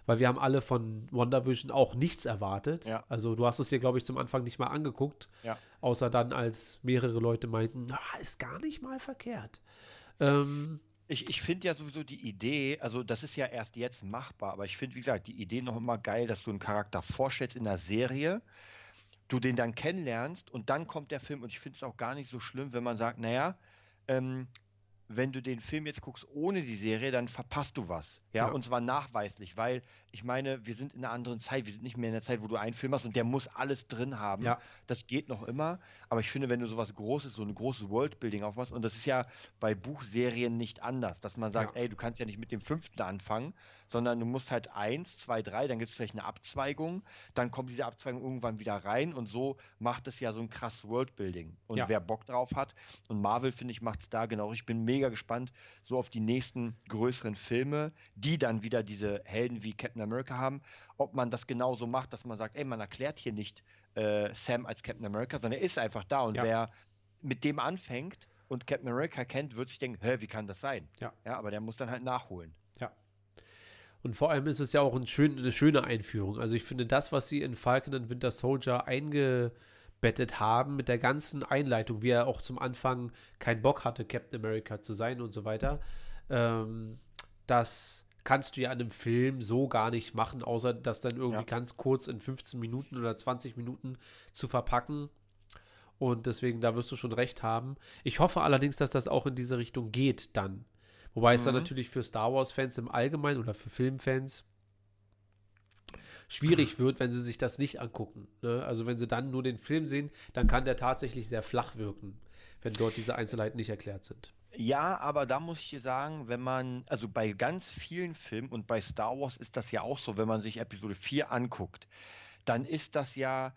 weil wir haben alle von WandaVision auch nichts erwartet. Ja. Also du hast es dir, glaube ich, zum Anfang nicht mal angeguckt, Ja. außer dann, als mehrere Leute meinten, na, ist gar nicht mal verkehrt. Ähm, Ich, ich finde ja sowieso die Idee, also das ist ja erst jetzt machbar, aber ich finde, wie gesagt, die Idee noch immer geil, dass du einen Charakter vorstellst in der Serie du den dann kennenlernst und dann kommt der Film und ich finde es auch gar nicht so schlimm, wenn man sagt, naja, ähm, wenn du den Film jetzt guckst ohne die Serie, dann verpasst du was. Ja, Ja. und zwar nachweislich, weil ich meine, wir sind in einer anderen Zeit. Wir sind nicht mehr in der Zeit, wo du einen Film hast und der muss alles drin haben. Ja. Das geht noch immer. Aber ich finde, wenn du sowas Großes, so ein großes Worldbuilding aufmachst, und das ist ja bei Buchserien nicht anders, dass man sagt, Ja. ey, du kannst ja nicht mit dem fünften anfangen, sondern du musst halt eins, zwei, drei, dann gibt es vielleicht eine Abzweigung, dann kommt diese Abzweigung irgendwann wieder rein und so macht es ja so ein krasses Worldbuilding. Und Ja. wer Bock drauf hat, und Marvel, finde ich, macht es da genau. Ich bin mega gespannt, so auf die nächsten größeren Filme, die dann wieder diese Helden wie Captain America haben, ob man das genauso macht, dass man sagt, ey, man erklärt hier nicht äh, Sam als Captain America, sondern er ist einfach da. Und Ja. wer mit dem anfängt und Captain America kennt, wird sich denken, hä, wie kann das sein? Ja. Ja, aber der muss dann halt nachholen. Ja. Und vor allem ist es ja auch ein schön, eine schöne Einführung. Also ich finde das, was sie in Falcon and Winter Soldier eingebettet haben, mit der ganzen Einleitung, wie er auch zum Anfang keinen Bock hatte, Captain America zu sein und so weiter, ähm, das kannst du ja in einem Film so gar nicht machen, außer das dann irgendwie Ja. ganz kurz in 15 Minuten oder 20 Minuten zu verpacken. Und deswegen, da wirst du schon recht haben. Ich hoffe allerdings, dass das auch in diese Richtung geht dann. Wobei es dann Mhm. natürlich für Star Wars-Fans im Allgemeinen oder für Filmfans schwierig (laughs) wird, wenn sie sich das nicht angucken. Ne? Also wenn sie dann nur den Film sehen, dann kann der tatsächlich sehr flach wirken, wenn dort diese Einzelheiten nicht erklärt sind. Ja, aber da muss ich dir sagen, wenn man, also bei ganz vielen Filmen und bei Star Wars ist das ja auch so, wenn man sich Episode 4 anguckt, dann ist das ja,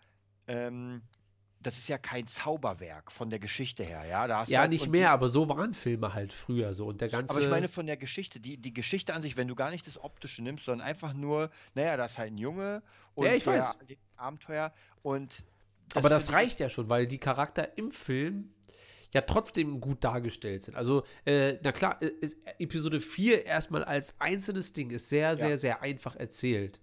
ähm, das ist ja kein Zauberwerk von der Geschichte her, ja. Da hast Ja, halt, nicht mehr, die- aber so waren Filme halt früher so. Und der ganze. Aber ich meine von der Geschichte, die, die Geschichte an sich, wenn du gar nicht das Optische nimmst, sondern einfach nur, naja, das ist halt ein Junge und Ja, ich der Abenteuer und aber das finde ich- reicht ja schon, weil die Charakter im Film ja trotzdem gut dargestellt sind. Also, äh, na klar, äh, ist Episode 4 erstmal als einzelnes Ding ist sehr, sehr, sehr einfach erzählt.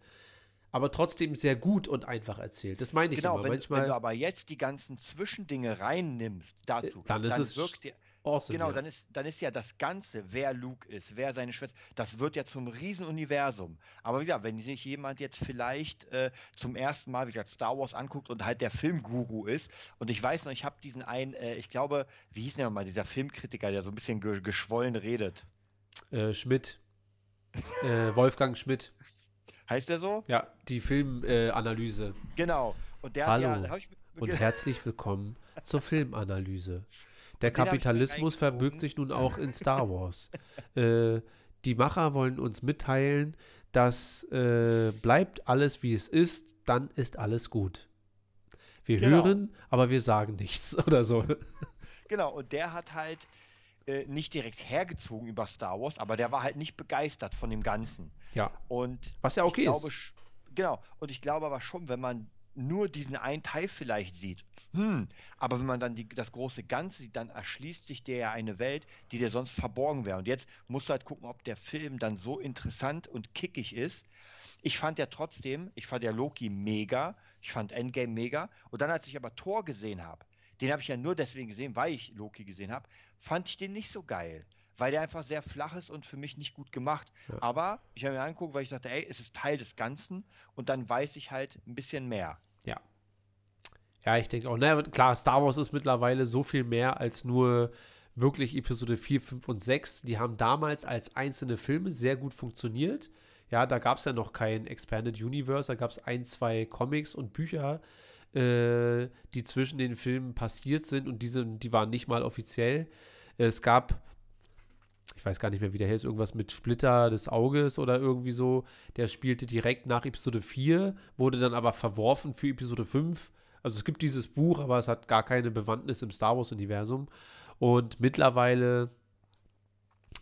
Aber trotzdem sehr gut und einfach erzählt. Das meine ich Genau, immer. wenn, Manchmal wenn du aber jetzt die ganzen Zwischendinge reinnimmst dazu, dann ist es wirkt dir, awesome. Genau, ja. dann ist, dann ist ja das Ganze, wer Luke ist, wer seine Schwester, das wird ja zum Riesenuniversum. Aber wie gesagt, wenn sich jemand jetzt vielleicht äh, zum ersten Mal, wie gesagt, Star Wars anguckt und halt der Filmguru ist, und ich weiß noch, ich habe diesen einen, äh, ich glaube, wie hieß denn nochmal, dieser Filmkritiker, der so ein bisschen ge geschwollen redet. äh, Schmidt. äh, Wolfgang Schmidt. Heißt der so? Ja, die Filmanalyse. Analyse. Genau. Und der Hallo hat ja, und herzlich willkommen zur Filmanalyse. (laughs) Der Kapitalismus verbirgt sich nun auch in Star Wars. (laughs) äh, die Macher wollen uns mitteilen, dass äh, bleibt alles wie es ist, dann ist alles gut. Wir Genau. hören, aber wir sagen nichts (laughs) oder so. Genau, und der hat halt äh, nicht direkt hergezogen über Star Wars, aber der war halt nicht begeistert von dem Ganzen. Ja, Und was ja okay glaube, ist. genau, und ich glaube aber schon, wenn man nur diesen einen Teil vielleicht sieht, hm, aber wenn man dann die, das große Ganze sieht, dann erschließt sich dir ja eine Welt, die dir sonst verborgen wäre. Und jetzt musst du halt gucken, ob der Film dann so interessant und kickig ist. Ich fand ja trotzdem, ich fand ja Loki mega, ich fand Endgame mega. Und dann, als ich aber Thor gesehen habe, den habe ich ja nur deswegen gesehen, weil ich Loki gesehen habe, fand ich den nicht so geil. Weil der einfach sehr flach ist und für mich nicht gut gemacht. Ja. Aber ich habe mir angeguckt, weil ich dachte, ey, es ist Teil des Ganzen und dann weiß ich halt ein bisschen mehr. Ja. Ja, ich denke auch. Na, klar, Star Wars ist mittlerweile so viel mehr als nur wirklich Episode 4, 5 und 6. Die haben damals als einzelne Filme sehr gut funktioniert. Ja, da gab es ja noch kein Expanded Universe, da gab es ein, zwei Comics und Bücher, äh, die zwischen den Filmen passiert sind und diese, die waren nicht mal offiziell. Es gab, ich weiß gar nicht mehr, wie der heißt, irgendwas mit Splitter des Auges oder irgendwie so. Der spielte direkt nach Episode 4, wurde dann aber verworfen für Episode 5. Also es gibt dieses Buch, aber es hat gar keine Bewandtnis im Star Wars-Universum. Und mittlerweile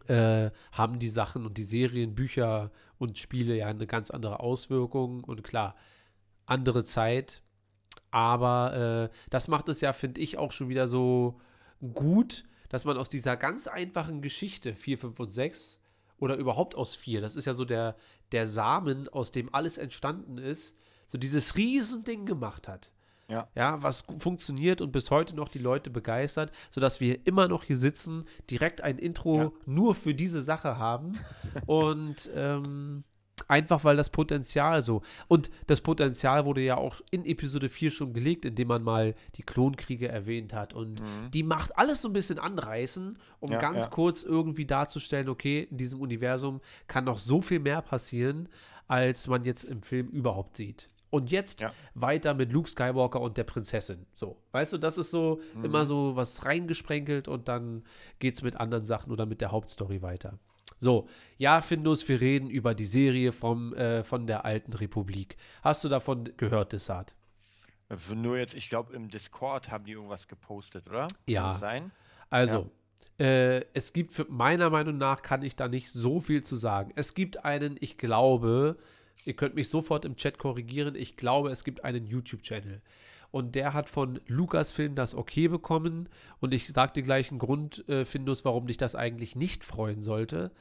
äh, haben die Sachen und die Serien, Bücher und Spiele ja eine ganz andere Auswirkung und klar, andere Zeit. Aber äh, das macht es ja, finde ich, auch schon wieder so gut, dass man aus dieser ganz einfachen Geschichte 4, 5 und 6 oder überhaupt aus 4, das ist ja so der, der Samen, aus dem alles entstanden ist, so dieses Riesending gemacht hat. Ja. Ja, was funktioniert und bis heute noch die Leute begeistert, sodass wir immer noch hier sitzen, direkt ein Intro Ja. nur für diese Sache haben. und ähm, Einfach weil das Potenzial so. Und das Potenzial wurde ja auch in Episode 4 schon gelegt, indem man mal die Klonkriege erwähnt hat. Und Mhm. die macht alles so ein bisschen anreißen, um Ja, ganz ja. kurz irgendwie darzustellen, okay, in diesem Universum kann noch so viel mehr passieren, als man jetzt im Film überhaupt sieht. Und jetzt Ja. weiter mit Luke Skywalker und der Prinzessin. So, weißt du, das ist so Mhm. immer so was reingesprenkelt und dann geht es mit anderen Sachen oder mit der Hauptstory weiter. So, ja, Findus, wir reden über die Serie vom, äh, von der alten Republik. Hast du davon gehört, Desart? Also nur jetzt, ich glaube, im Discord haben die irgendwas gepostet, oder? Ja. Kann das sein? Also, äh, es gibt für meiner Meinung nach kann ich da nicht so viel zu sagen. Es gibt einen, ich glaube, ihr könnt mich sofort im Chat korrigieren, ich glaube, es gibt einen YouTube-Channel. Und der hat von Lucasfilm das okay bekommen. Und ich sag dir gleich einen Grund, äh, Findus, warum dich das eigentlich nicht freuen sollte.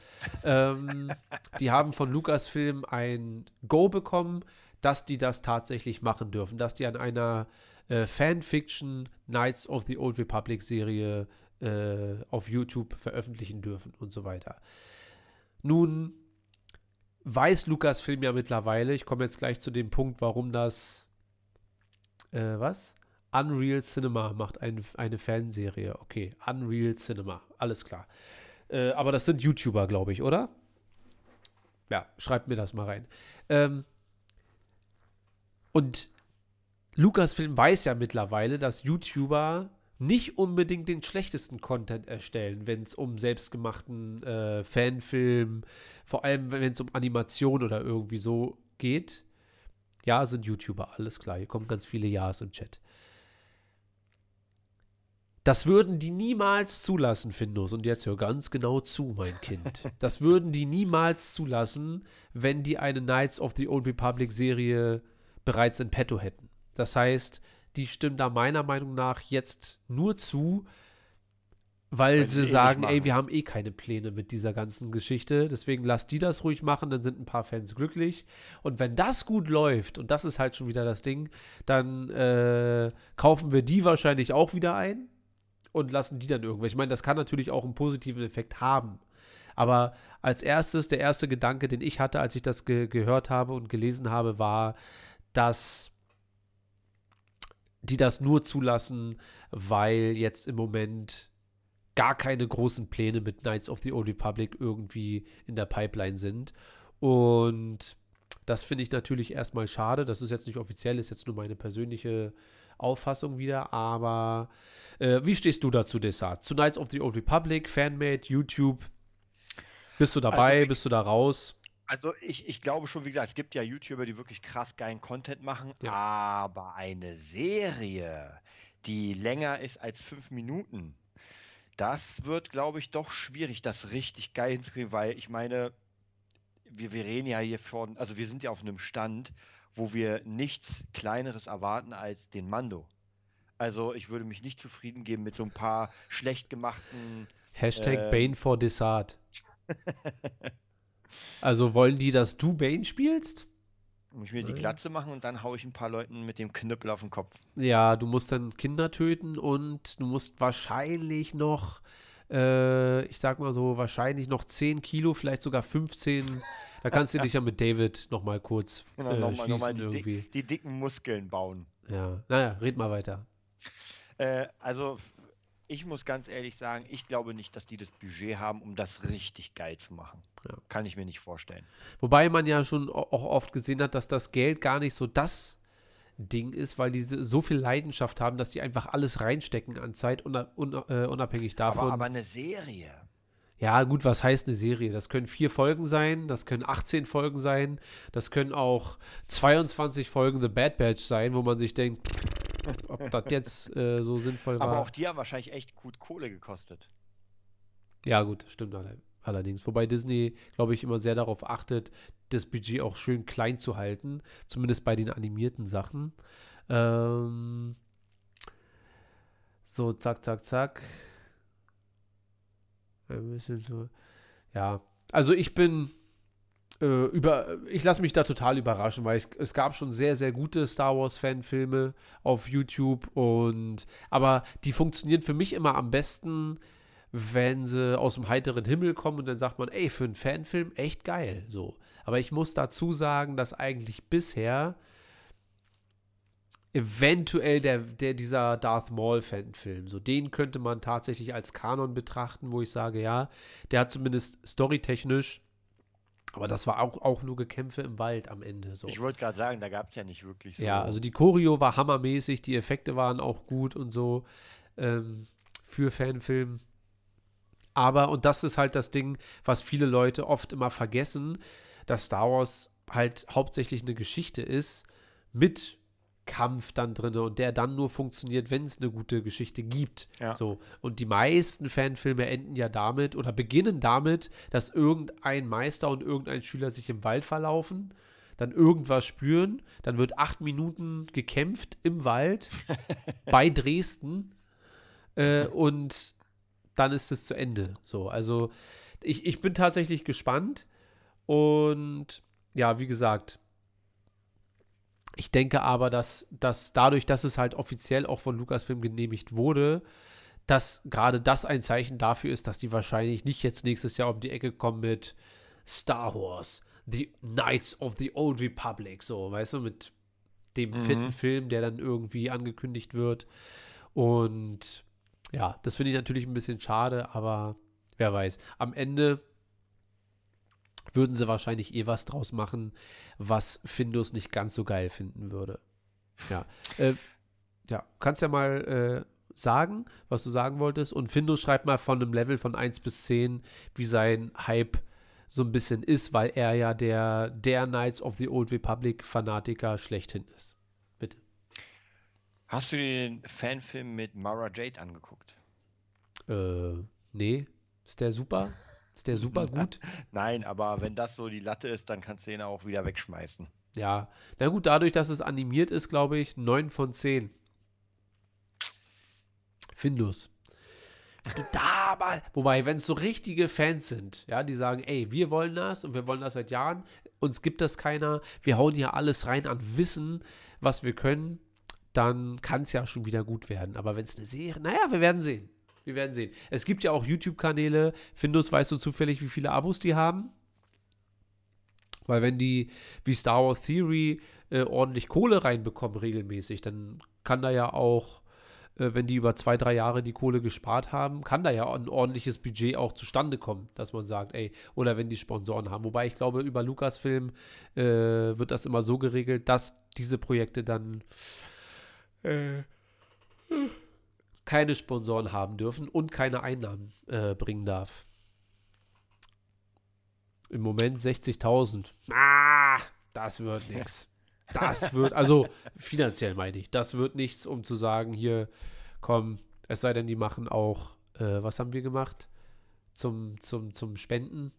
ähm, (laughs) die haben von Lucasfilm ein Go bekommen, dass die das tatsächlich machen dürfen. Dass die an einer äh, Fanfiction Knights of the Old Republic Serie äh, auf YouTube veröffentlichen dürfen und so weiter. Nun weiß Lucasfilm ja mittlerweile, ich komme jetzt gleich zu dem Punkt, warum das äh, was? Unreal Cinema macht ein, eine Fanserie. Okay, Unreal Cinema, alles klar. Äh, aber das sind YouTuber, glaube ich, oder? Ja, schreibt mir das mal rein. Ähm, und Lucasfilm weiß ja mittlerweile, dass YouTuber nicht unbedingt den schlechtesten Content erstellen, wenn es um selbstgemachten äh, Fanfilm, vor allem wenn es um Animation oder irgendwie so geht. Ja, sind YouTuber, alles klar. Hier kommen ganz viele Ja's im Chat. Das würden die niemals zulassen, Findus. Und jetzt hör ganz genau zu, mein Kind. Das würden die niemals zulassen, wenn die eine Knights of the Old Republic Serie bereits in petto hätten. Das heißt, die stimmen da meiner Meinung nach jetzt nur zu, weil, Weil sie eh sagen, ey, wir haben eh keine Pläne mit dieser ganzen Geschichte. Deswegen lasst die das ruhig machen, dann sind ein paar Fans glücklich. Und wenn das gut läuft, und das ist halt schon wieder das Ding, dann äh, kaufen wir die wahrscheinlich auch wieder ein und lassen die dann irgendwelche. Ich meine, das kann natürlich auch einen positiven Effekt haben. Aber als erstes, der erste Gedanke, den ich hatte, als ich das ge gehört habe und gelesen habe, war, dass die das nur zulassen, weil jetzt im Moment gar keine großen Pläne mit Knights of the Old Republic irgendwie in der Pipeline sind. Und das finde ich natürlich erstmal schade. Das ist jetzt nicht offiziell, ist jetzt nur meine persönliche Auffassung wieder. Aber äh, wie stehst du dazu, Desart? Zu Knights of the Old Republic, Fanmade, YouTube? Bist du dabei? Also, Bist du da raus? Also ich, ich glaube schon, wie gesagt, es gibt ja YouTuber, die wirklich krass geilen Content machen, Ja. aber eine Serie, die länger ist als fünf Minuten, das wird, glaube ich, doch schwierig, das richtig geil hinzukriegen, weil ich meine, wir, wir reden ja hier von, also wir sind ja auf einem Stand, wo wir nichts Kleineres erwarten als den Mando. Also ich würde mich nicht zufrieden geben mit so ein paar schlecht gemachten Hashtag ähm, Bane for Desart. (laughs) also wollen die, dass du Bane spielst? Muss ich mir die. Glatze machen und dann haue ich ein paar Leuten mit dem Knüppel auf den Kopf. Ja, du musst dann Kinder töten und du musst wahrscheinlich noch, äh, ich sag mal so, wahrscheinlich noch 10 Kilo, vielleicht sogar 15. Da kannst du (laughs) dich ja mit David noch mal kurz Genau, äh, nochmal, schließen nochmal die, irgendwie. dick, die dicken Muskeln bauen. Ja, naja, red mal weiter. Äh, also, ich muss ganz ehrlich sagen, ich glaube nicht, dass die das Budget haben, um das richtig geil zu machen. Ja. Kann ich mir nicht vorstellen. Wobei man ja schon auch oft gesehen hat, dass das Geld gar nicht so das Ding ist, weil die so viel Leidenschaft haben, dass die einfach alles reinstecken an Zeit, äh, unabhängig davon. Aber, aber eine Serie. Ja, gut, was heißt eine Serie? Das können vier Folgen sein, das können 18 Folgen sein, das können auch 22 Folgen The Bad Batch sein, wo man sich denkt, ob das jetzt äh, so sinnvoll war. Aber auch die haben wahrscheinlich echt gut Kohle gekostet. Ja, gut, das stimmt alle, allerdings. Wobei Disney, glaube ich, immer sehr darauf achtet, das Budget auch schön klein zu halten, zumindest bei den animierten Sachen. Ähm, so, zack, zack, zack. Ein bisschen so. Ja, also ich bin äh, über, ich lasse mich da total überraschen, weil ich, es gab schon sehr, sehr gute Star Wars Fanfilme auf YouTube und aber die funktionieren für mich immer am besten, wenn sie aus dem heiteren Himmel kommen und dann sagt man, ey, für einen Fanfilm echt geil, so. Aber ich muss dazu sagen, dass eigentlich bisher eventuell der, der dieser Darth Maul-Fan-Film, so den könnte man tatsächlich als Kanon betrachten, wo ich sage, ja, der hat zumindest storytechnisch, aber das war auch, auch nur Gekämpfe im Wald am Ende. So. Ich wollte gerade sagen, da gab es ja nicht wirklich so. Ja, also die Choreo war hammermäßig, die Effekte waren auch gut und so ähm, für Fanfilm. Aber, und das ist halt das Ding, was viele Leute oft immer vergessen, dass Star Wars halt hauptsächlich eine Geschichte ist mit Kampf dann drin und der dann nur funktioniert, wenn es eine gute Geschichte gibt. Ja. So. Und die meisten Fanfilme enden ja damit oder beginnen damit, dass irgendein Meister und irgendein Schüler sich im Wald verlaufen, dann irgendwas spüren, dann wird acht Minuten gekämpft im Wald (laughs) bei Dresden äh, und dann ist es zu Ende. So, also ich, ich bin tatsächlich gespannt und ja, wie gesagt, ich denke aber, dass, dass dadurch, dass es halt offiziell auch von Lucasfilm genehmigt wurde, dass gerade das ein Zeichen dafür ist, dass die wahrscheinlich nicht jetzt nächstes Jahr um die Ecke kommen mit Star Wars, The Knights of the Old Republic, so, weißt du, mit dem Mhm. vierten Film, der dann irgendwie angekündigt wird. Und ja, das finde ich natürlich ein bisschen schade, aber wer weiß. Am Ende würden sie wahrscheinlich eh was draus machen, was Findus nicht ganz so geil finden würde. Ja. Äh, ja, kannst ja mal äh, sagen, was du sagen wolltest. Und Findus schreibt mal von einem Level von 1 bis 10, wie sein Hype so ein bisschen ist, weil er ja der, der Knights of the Old Republic Fanatiker schlechthin ist. Bitte. Hast du den Fanfilm mit Mara Jade angeguckt? Äh, nee. Ist der super? Ist der super (laughs) gut? Nein, aber wenn das so die Latte ist, dann kannst du den auch wieder wegschmeißen. Ja. Na gut, dadurch, dass es animiert ist, glaube ich, 9 von 10. Findus. Da mal, wobei, wenn es so richtige Fans sind, ja, die sagen, ey, wir wollen das und wir wollen das seit Jahren, uns gibt das keiner, wir hauen hier alles rein an Wissen, was wir können, dann kann es ja schon wieder gut werden. Aber wenn es eine Serie, naja, wir werden sehen. Wir werden sehen. Es gibt ja auch YouTube-Kanäle. Findus, weißt du zufällig, wie viele Abos die haben? Weil wenn die wie Star Wars Theory äh, ordentlich Kohle reinbekommen regelmäßig, dann kann da ja auch, äh, wenn die über zwei, drei Jahre die Kohle gespart haben, kann da ja ein ordentliches Budget auch zustande kommen, dass man sagt, ey, oder wenn die Sponsoren haben. Wobei ich glaube, über Lucasfilm äh, wird das immer so geregelt, dass diese Projekte dann äh, keine Sponsoren haben dürfen und keine Einnahmen äh, bringen darf. Im Moment 60.000. Ah, das wird nichts. Das wird, also finanziell meine ich, das wird nichts, um zu sagen, hier, komm, es sei denn, die machen auch, äh, was haben wir gemacht? Zum, zum, zum Spenden?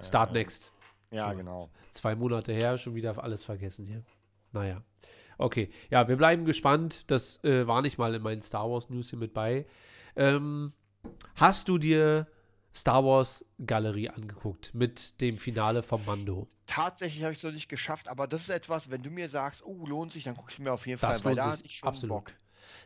Start Äh, Next. Ja, So. genau. Zwei Monate her, schon wieder alles vergessen hier. Naja. Okay, ja, wir bleiben gespannt. Das äh, war nicht mal in meinen Star Wars News hier mit bei. Ähm, hast du dir Star Wars Galerie angeguckt mit dem Finale vom Mando? Tatsächlich habe ich es noch nicht geschafft, aber das ist etwas, wenn du mir sagst, oh, lohnt sich, dann gucke ich mir auf jeden Das Fall, weil da hatte ich schon absolut. Bock.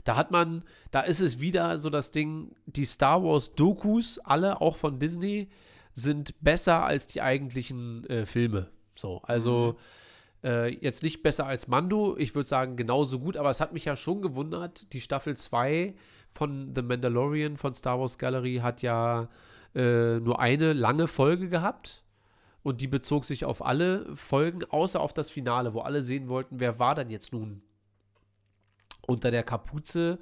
Da hat man, da ist es wieder so das Ding, die Star Wars Dokus, alle auch von Disney, sind besser als die eigentlichen äh, Filme. So, also äh, jetzt nicht besser als Mando, ich würde sagen genauso gut, aber es hat mich ja schon gewundert, die Staffel 2 von The Mandalorian von Star Wars Gallery hat ja äh, nur eine lange Folge gehabt. Und die bezog sich auf alle Folgen, außer auf das Finale, wo alle sehen wollten, wer war denn jetzt nun unter der Kapuze.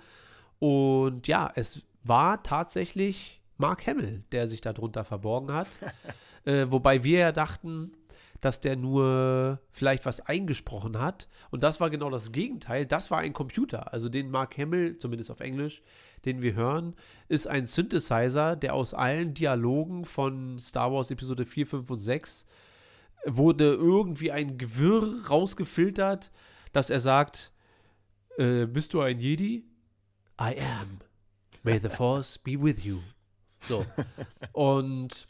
Und ja, es war tatsächlich Mark Hamill, der sich darunter verborgen hat. (laughs) äh, wobei wir ja dachten, dass der nur vielleicht was eingesprochen hat. Und das war genau das Gegenteil. Das war ein Computer. Also den Mark Hamill, zumindest auf Englisch, den wir hören, ist ein Synthesizer, der aus allen Dialogen von Star Wars Episode 4, 5 und 6 wurde irgendwie ein Gewirr rausgefiltert, dass er sagt, äh, bist du ein Jedi? I am. May the (laughs) Force be with you. So. Und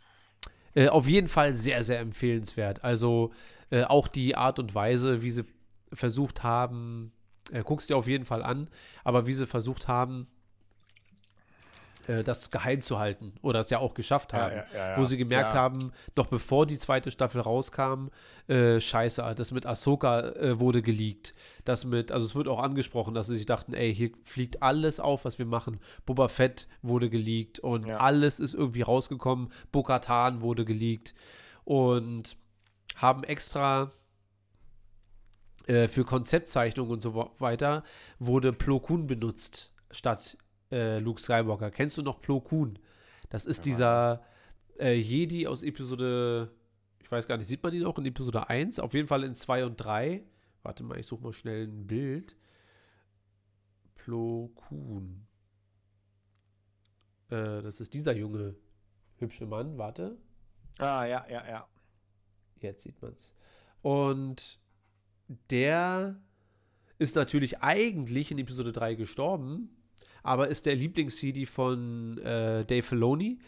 äh, auf jeden Fall sehr, sehr empfehlenswert. Also äh, auch die Art und Weise, wie sie versucht haben, äh, guckst dir auf jeden Fall an, aber wie sie versucht haben, äh, das geheim zu halten oder es ja auch geschafft haben. ja, ja. Wo sie gemerkt haben, noch bevor die zweite Staffel rauskam, äh, scheiße, das mit Ahsoka äh, wurde geleakt. Das mit, also es wird auch angesprochen, dass sie sich dachten, ey, hier fliegt alles auf, was wir machen. Boba Fett wurde geleakt und alles ist irgendwie rausgekommen. Bo-Katan wurde geleakt und haben extra äh, für Konzeptzeichnungen und so weiter wurde Plo Koon benutzt statt äh, Luke Skywalker. Kennst du noch Plo Koon? Das ist dieser äh, Jedi aus Episode, ich weiß gar nicht, sieht man ihn auch in Episode 1? Auf jeden Fall in 2 und 3. Warte mal, ich suche mal schnell ein Bild. Plo Koon. Äh, das ist dieser junge, hübsche Mann. Warte. Ah, ja, ja, ja. Jetzt sieht man's. Und der ist natürlich eigentlich in Episode 3 gestorben, aber ist der Lieblings-CD von äh, Dave Filoni.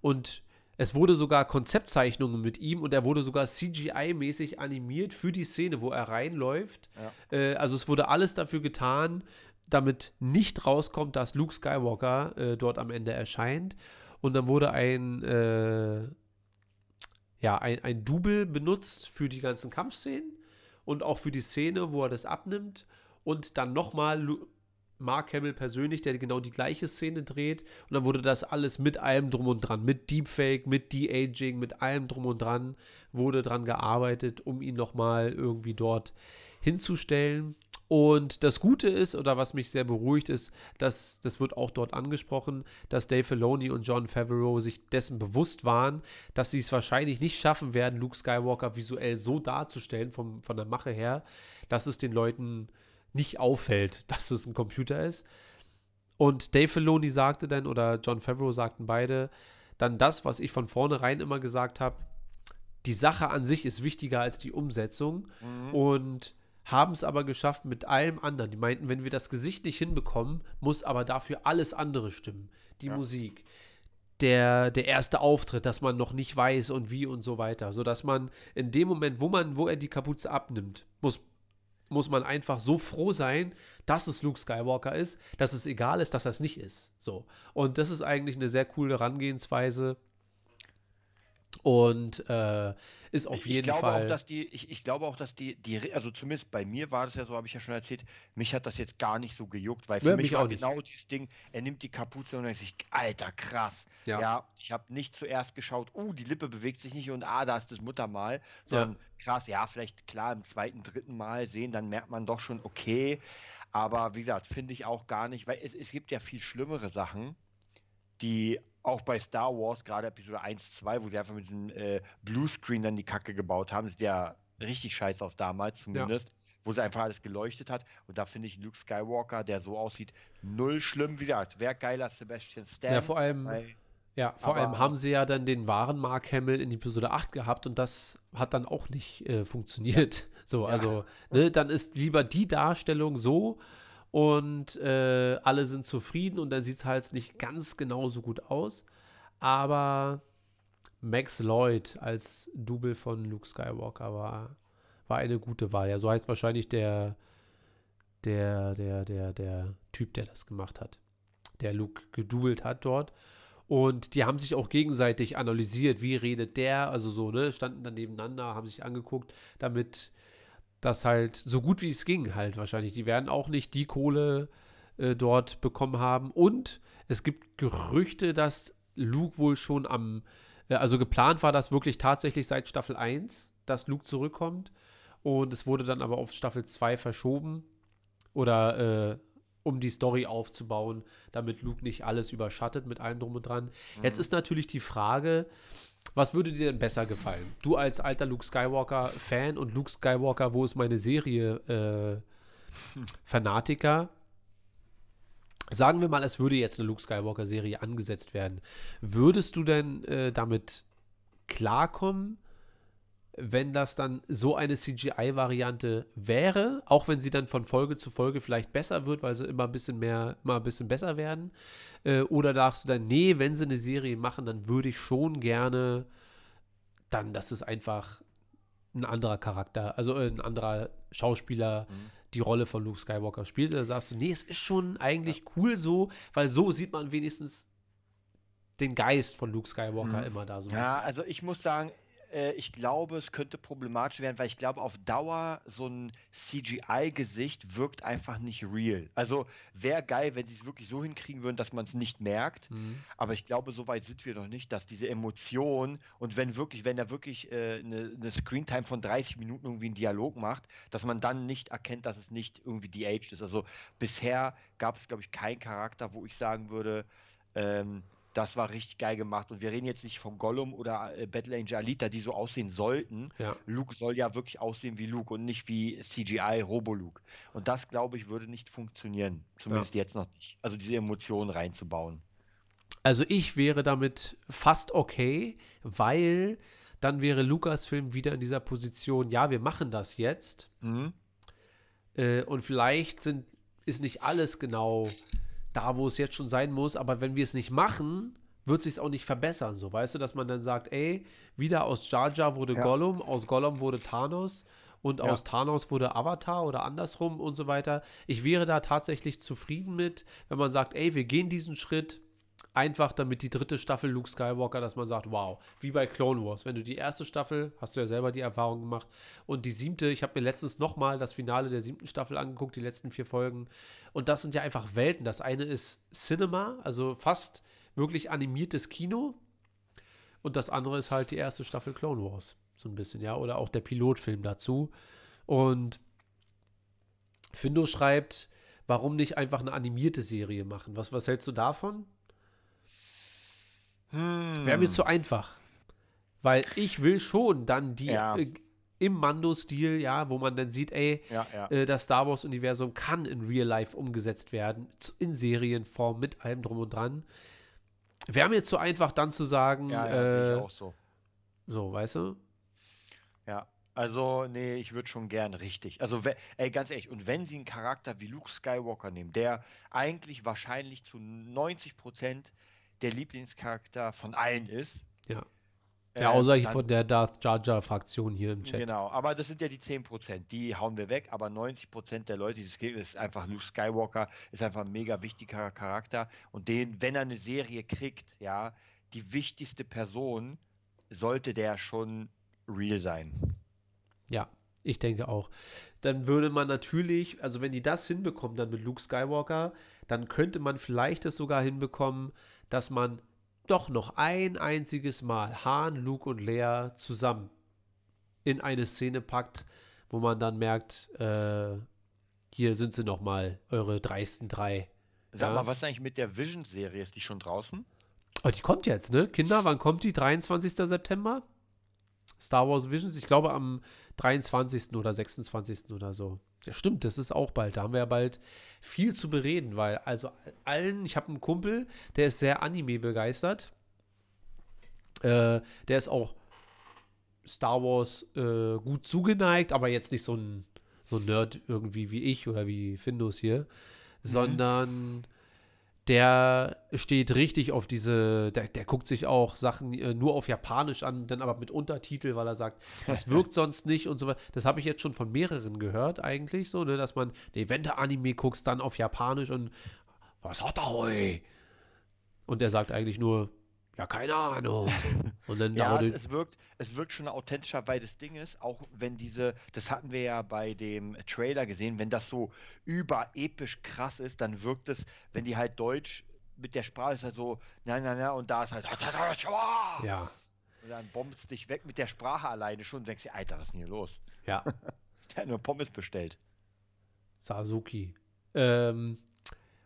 Und es wurde sogar Konzeptzeichnungen mit ihm und er wurde sogar CGI-mäßig animiert für die Szene, wo er reinläuft. Äh, also es wurde alles dafür getan, damit nicht rauskommt, dass Luke Skywalker äh, dort am Ende erscheint. Und dann wurde ein äh, ja, ein, ein Double benutzt für die ganzen Kampfszenen und auch für die Szene, wo er das abnimmt. Und dann nochmal Mark Hamill persönlich, der genau die gleiche Szene dreht. Und dann wurde das alles mit allem drum und dran, mit Deepfake, mit De-Aging, mit allem drum und dran, wurde dran gearbeitet, um ihn nochmal irgendwie dort hinzustellen. Und das Gute ist, oder was mich sehr beruhigt, ist, dass, das wird auch dort angesprochen, dass Dave Filoni und John Favreau sich dessen bewusst waren, dass sie es wahrscheinlich nicht schaffen werden, Luke Skywalker visuell so darzustellen, vom, von der Mache her, dass es den Leuten nicht auffällt, (laughs) dass es ein Computer ist. Und Dave Filoni sagte dann, oder John Favreau sagten beide, dann das, was ich von vornherein immer gesagt habe, die Sache an sich ist wichtiger als die Umsetzung. Und haben es aber geschafft mit allem anderen. Die meinten, wenn wir das Gesicht nicht hinbekommen, muss aber dafür alles andere stimmen. Die Musik, der, der erste Auftritt, dass man noch nicht weiß und wie und so weiter. Sodass man in dem Moment, wo man, wo er die Kapuze abnimmt, muss, muss man einfach so froh sein, dass es Luke Skywalker ist, dass es egal ist, dass das nicht ist. So. Und das ist eigentlich eine sehr coole Herangehensweise. Und äh, ist auf ich jeden glaube Fall. Auch, dass die, ich, ich glaube auch, dass die, die, also zumindest bei mir war das ja so, habe ich ja schon erzählt, mich hat das jetzt gar nicht so gejuckt, weil für Ja, mich, mich war nicht. genau dieses Ding, er nimmt die Kapuze und denkt sich, alter, krass. Ja. Ja, ich habe nicht zuerst geschaut, uh, die Lippe bewegt sich nicht und ah, da ist das Muttermal, sondern krass, ja, vielleicht klar im zweiten, dritten Mal sehen, dann merkt man doch schon, okay, aber wie gesagt, finde ich auch gar nicht, weil es, es gibt ja viel schlimmere Sachen, die auch bei Star Wars, gerade Episode 1, 2, wo sie einfach mit diesem äh, Bluescreen dann die Kacke gebaut haben, sieht ja richtig scheiße aus damals zumindest, wo sie einfach alles geleuchtet hat. Und da finde ich Luke Skywalker, der so aussieht, null schlimm. Wie gesagt, wer geiler Sebastian Stan. Ja, vor allem, bei- ja, vor allem haben sie ja dann den wahren Mark Hamill in Episode 8 gehabt und das hat dann auch nicht äh, funktioniert. So, also, ne, dann ist lieber die Darstellung so und äh, alle sind zufrieden und dann sieht es halt nicht ganz genauso gut aus. Aber Max Lloyd als Double von Luke Skywalker war, war eine gute Wahl. Ja, so heißt wahrscheinlich der, der, der, der, der Typ, der das gemacht hat, der Luke gedoubelt hat dort. Und die haben sich auch gegenseitig analysiert, wie redet der, also so, ne, standen dann nebeneinander, haben sich angeguckt, damit das halt so gut wie es ging halt wahrscheinlich. Die werden auch nicht die Kohle äh, dort bekommen haben. Und es gibt Gerüchte, dass Luke wohl schon am, äh, also geplant war das wirklich tatsächlich seit Staffel 1, dass Luke zurückkommt. Und es wurde dann aber auf Staffel 2 verschoben. Oder äh, um die Story aufzubauen, damit Luke nicht alles überschattet mit allem drum und dran. Jetzt ist natürlich die Frage, was würde dir denn besser gefallen? Du als alter Luke Skywalker-Fan und Luke Skywalker, wo ist meine Serie äh, Fanatiker? Sagen wir mal, es würde jetzt eine Luke Skywalker-Serie angesetzt werden. Würdest du denn äh, damit klarkommen, wenn das dann so eine CGI-Variante wäre, auch wenn sie dann von Folge zu Folge vielleicht besser wird, weil sie immer ein bisschen mehr, immer ein bisschen besser werden? Äh, oder sagst du dann, nee, wenn sie eine Serie machen, dann würde ich schon gerne dann, dass es einfach ein anderer Charakter, also äh, ein anderer Schauspieler die Rolle von Luke Skywalker spielt. Oder sagst du, nee, es ist schon eigentlich cool so, weil so sieht man wenigstens den Geist von Luke Skywalker Mhm. immer da so. Ja, bisschen. also ich muss sagen, äh, ich glaube, es könnte problematisch werden, weil ich glaube, auf Dauer so ein CGI-Gesicht wirkt einfach nicht real. Also wäre geil, wenn sie es wirklich so hinkriegen würden, dass man es nicht merkt. Mhm. Aber ich glaube, so weit sind wir noch nicht, dass diese Emotion und wenn wirklich, wenn er wirklich äh, eine, eine Screentime von 30 Minuten irgendwie einen Dialog macht, dass man dann nicht erkennt, dass es nicht irgendwie de-aged ist. Also bisher gab es, glaube ich, keinen Charakter, wo ich sagen würde, ähm, das war richtig geil gemacht. Und wir reden jetzt nicht von Gollum oder äh, Battle Angel Alita, die so aussehen sollten. Ja. Luke soll ja wirklich aussehen wie Luke und nicht wie CGI Robo-Luke. Und das, glaube ich, würde nicht funktionieren. Zumindest jetzt noch nicht. Also diese Emotionen reinzubauen. Also ich wäre damit fast okay, weil dann wäre Lucasfilm wieder in dieser Position, ja, wir machen das jetzt. Mhm. Äh, und vielleicht sind, ist nicht alles genau da, wo es jetzt schon sein muss, aber wenn wir es nicht machen, wird sich auch nicht verbessern. So, weißt du, dass man dann sagt, ey, wieder aus Jar Jar wurde Ja. Gollum, aus Gollum wurde Thanos und Ja. aus Thanos wurde Avatar oder andersrum und so weiter. Ich wäre da tatsächlich zufrieden mit, wenn man sagt, ey, wir gehen diesen Schritt einfach damit die dritte Staffel Luke Skywalker, dass man sagt, wow, wie bei Clone Wars. Wenn du die erste Staffel, hast du ja selber die Erfahrung gemacht, und die siebte, ich habe mir letztens nochmal das Finale der siebten Staffel angeguckt, die letzten vier Folgen, und das sind ja einfach Welten. Das eine ist Cinema, also fast wirklich animiertes Kino, und das andere ist halt die erste Staffel Clone Wars, so ein bisschen, ja, oder auch der Pilotfilm dazu. Und Findo schreibt, warum nicht einfach eine animierte Serie machen? Was, was hältst du davon? Wäre mir zu einfach. Weil ich will schon dann die Ja. äh, im Mando-Stil, ja, wo man dann sieht, ey, Ja, ja. äh, das Star Wars-Universum kann in Real Life umgesetzt werden, in Serienform, mit allem drum und dran. Wäre mir zu einfach dann zu sagen, ja, äh, ich auch so. so, weißt du? Ja. Also, nee, ich würde schon gern richtig. Also, ey, ganz ehrlich, und wenn sie einen Charakter wie Luke Skywalker nehmen, der eigentlich wahrscheinlich zu 90% der Lieblingscharakter von allen ist. Ja. äh, Ja, außer dann- von der Darth Jar Jar Fraktion hier im Chat. Genau, aber das sind ja die 10%, die hauen wir weg, aber 90% der Leute, die es gibt, ist einfach Luke Skywalker, ist einfach ein mega wichtiger Charakter und den, wenn er eine Serie kriegt, ja, die wichtigste Person, sollte der schon real sein. Ja, ich denke auch. Dann würde man natürlich, also wenn die das hinbekommen, dann mit Luke Skywalker, dann könnte man vielleicht es sogar hinbekommen, dass man doch noch ein einziges Mal Han, Luke und Leia zusammen in eine Szene packt, wo man dann merkt, äh, hier sind sie noch mal, eure dreisten drei. Sag Ja. mal, was ist eigentlich mit der Vision-Serie? Ist die schon draußen? Oh, die kommt jetzt, ne? Kinder, wann kommt die? 23. September? Star Wars Visions, ich glaube am 23. oder 26. oder so. Ja, stimmt, das ist auch bald. Da haben wir ja bald viel zu bereden, weil also allen, ich habe einen Kumpel, der ist sehr Anime begeistert. Äh, der ist auch Star Wars äh, gut zugeneigt, aber jetzt nicht so ein, so ein Nerd irgendwie wie ich oder wie Findus hier, sondern der steht richtig auf diese, der, der guckt sich auch Sachen äh, nur auf Japanisch an, dann aber mit Untertitel, weil er sagt, (laughs) das wirkt sonst nicht und so weiter. Das habe ich jetzt schon von mehreren gehört eigentlich so, ne, dass man, nee, wenn du Anime guckst, dann auf Japanisch und was hat er heu? Und der sagt eigentlich nur, ja, keine Ahnung. (laughs) Und dann Ja, es, es wirkt, es wirkt schon authentischer, weil das Ding ist, auch wenn diese, das hatten wir ja bei dem Trailer gesehen, wenn das so überepisch krass ist, dann wirkt es, wenn die halt Deutsch mit der Sprache ist halt so, na, na, na, und da ist halt, ja, (laughs) und dann bombst dich weg mit der Sprache alleine schon und denkst dir, Alter, was ist denn hier los? ja. (laughs) Der hat nur Pommes bestellt. Sasuki. Ähm,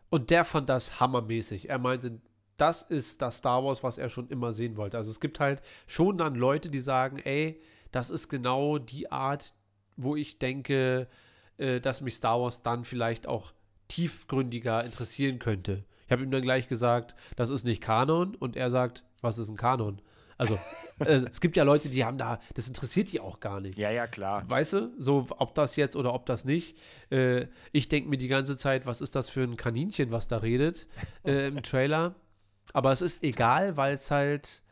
und der fand das hammermäßig. Er meinte, das ist das Star Wars, was er schon immer sehen wollte. Also es gibt halt schon dann Leute, die sagen, ey, das ist genau die Art, wo ich denke, äh, dass mich Star Wars dann vielleicht auch tiefgründiger interessieren könnte. Ich habe ihm dann gleich gesagt, das ist nicht Kanon und er sagt, was ist ein Kanon? Also (laughs) äh, es gibt ja Leute, die haben da, das interessiert die auch gar nicht. Ja, ja, klar. Weißt du, so ob das jetzt oder ob das nicht. Äh, ich denke mir die ganze Zeit, was ist das für ein Kaninchen, was da redet äh, im Trailer. Aber es ist egal, weil es halt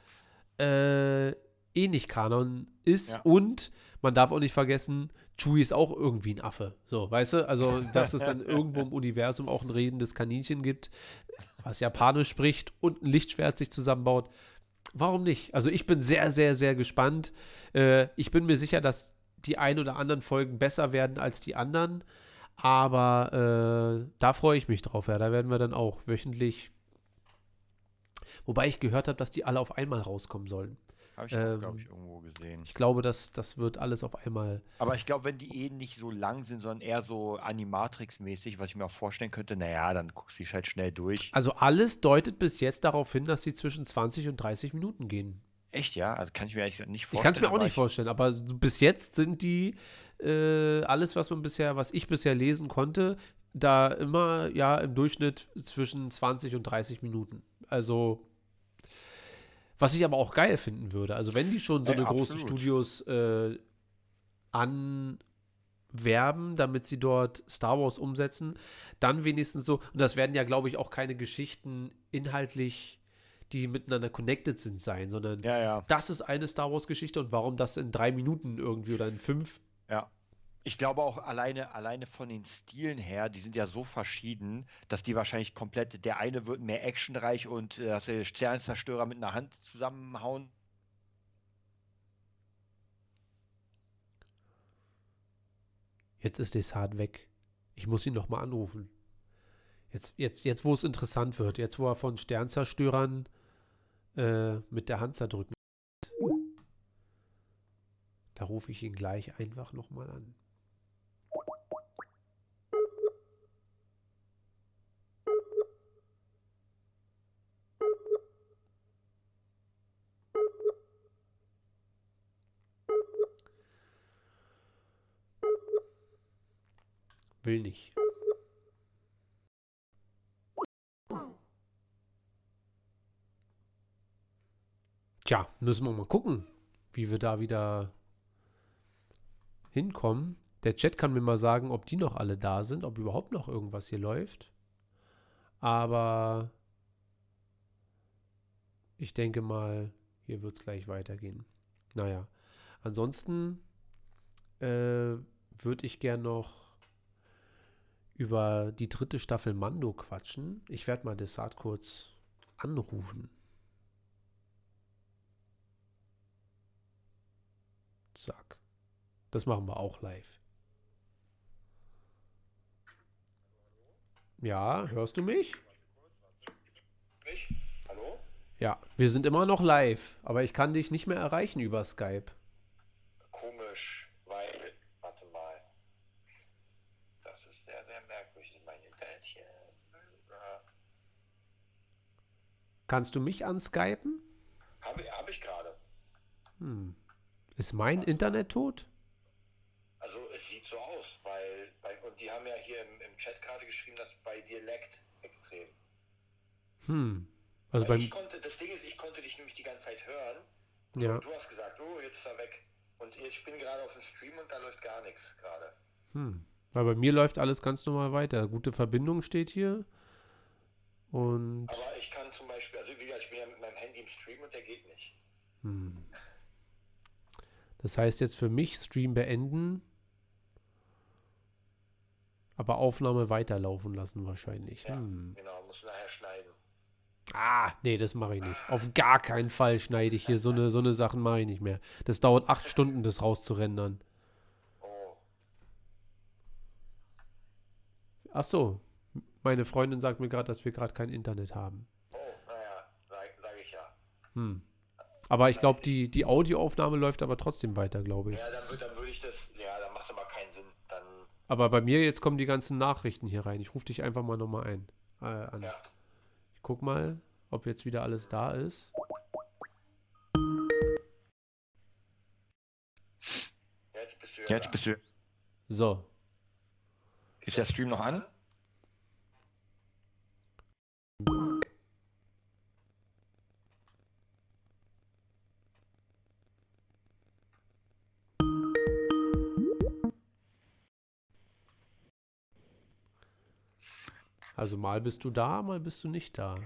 äh, eh nicht Kanon ist. Ja. Und man darf auch nicht vergessen, Chewie ist auch irgendwie ein Affe. So, weißt du? Also, dass es dann (laughs) irgendwo im Universum auch ein redendes Kaninchen gibt, was Japanisch spricht und ein Lichtschwert sich zusammenbaut. Warum nicht? Also, ich bin sehr, sehr, sehr gespannt. Äh, ich bin mir sicher, dass die ein oder anderen Folgen besser werden als die anderen. Aber äh, da freue ich mich drauf. Ja, da werden wir dann auch wöchentlich. Wobei ich gehört habe, dass die alle auf einmal rauskommen sollen. Habe ich, Ähm, glaube ich, irgendwo gesehen. Ich glaube, das, das wird alles auf einmal. Aber ich glaube, wenn die eh nicht so lang sind, sondern eher so Animatrix-mäßig, was ich mir auch vorstellen könnte, naja, dann guckst du dich halt schnell durch. Also alles deutet bis jetzt darauf hin, dass sie zwischen 20 und 30 Minuten gehen. Echt, ja? Also kann ich mir eigentlich nicht vorstellen. Ich kann es mir auch nicht vorstellen, aber bis jetzt sind die äh, alles, was man bisher, was ich bisher lesen konnte, da immer ja im Durchschnitt zwischen 20 und 30 Minuten. Also was ich aber auch geil finden würde. Also wenn die schon so Ey, eine großen absolut. Studios äh, anwerben, damit sie dort Star Wars umsetzen, dann wenigstens so, und das werden ja, glaube ich, auch keine Geschichten inhaltlich, die miteinander connected sind, sein, sondern Ja, ja, das ist eine Star Wars-Geschichte und warum das in drei Minuten irgendwie oder in fünf. ja. Ich glaube auch alleine, alleine von den Stilen her, die sind ja so verschieden, dass die wahrscheinlich komplett, der eine wird mehr actionreich und äh, dass der Sternzerstörer mit einer Hand zusammenhauen. Jetzt ist Desart weg. Ich muss ihn noch mal anrufen. Jetzt, jetzt, jetzt, wo es interessant wird, jetzt, wo er von Sternzerstörern äh, mit der Hand zerdrücken. Da rufe ich ihn gleich einfach noch mal an. Will nicht. Tja, müssen wir mal gucken, wie wir da wieder hinkommen. Der Chat kann mir mal sagen, ob die noch alle da sind, ob überhaupt noch irgendwas hier läuft. Aber ich denke mal, hier wird es gleich weitergehen. Naja, ansonsten äh, würde ich gern noch über die dritte Staffel Mando quatschen. Ich werde mal Desart kurz anrufen. Zack. Das machen wir auch live. Ja, hörst du mich? Hallo? Ja, wir sind immer noch live, aber ich kann dich nicht mehr erreichen über Skype. Komisch, weil, warte mal. Das ist sehr, sehr merkwürdig. Mein Internet hier. Äh, Kannst du mich anskypen? Habe hab ich gerade. Hm. Ist mein Internet tot? Also es sieht so aus, weil bei, und die haben ja hier im, im Chat gerade geschrieben, dass bei dir leckt extrem. Hm. Also Weil beim. ich konnte, das Ding ist, ich konnte dich nämlich die ganze Zeit hören. Ja. Und du hast gesagt, oh, jetzt ist er weg. Und ich bin gerade auf dem Stream und da läuft gar nichts gerade. Hm. Weil bei mir läuft alles ganz normal weiter. Gute Verbindung steht hier. Und. Aber ich kann zum Beispiel, also wie gesagt, ich bin ja mit meinem Handy im Stream und der geht nicht. Hm. Das heißt jetzt für mich Stream beenden. Aber Aufnahme weiterlaufen lassen wahrscheinlich. Ja, Hm. genau, muss nachher schneiden. Ah, nee, das mache ich nicht. Auf gar keinen Fall schneide ich hier so eine, so eine Sachen mache ich nicht mehr. Das dauert acht Stunden, das rauszurendern. Oh, Ach so, meine Freundin sagt mir gerade, dass wir gerade kein Internet haben. oh, naja, sag, sag ich ja. Hm. Aber ich glaube, die, die Audioaufnahme läuft aber trotzdem weiter, glaube ich. Ja, dann, würd- dann würde ich das, ja, dann macht aber keinen Sinn. Dann, Aber bei mir jetzt kommen die ganzen Nachrichten hier rein. Ich rufe dich einfach mal nochmal ein. Äh, an. ja. Ich guck mal, ob jetzt wieder alles da ist. Jetzt bist du ja Jetzt bist du. So, Ist der Stream noch an? Also mal bist du da, mal bist du nicht da.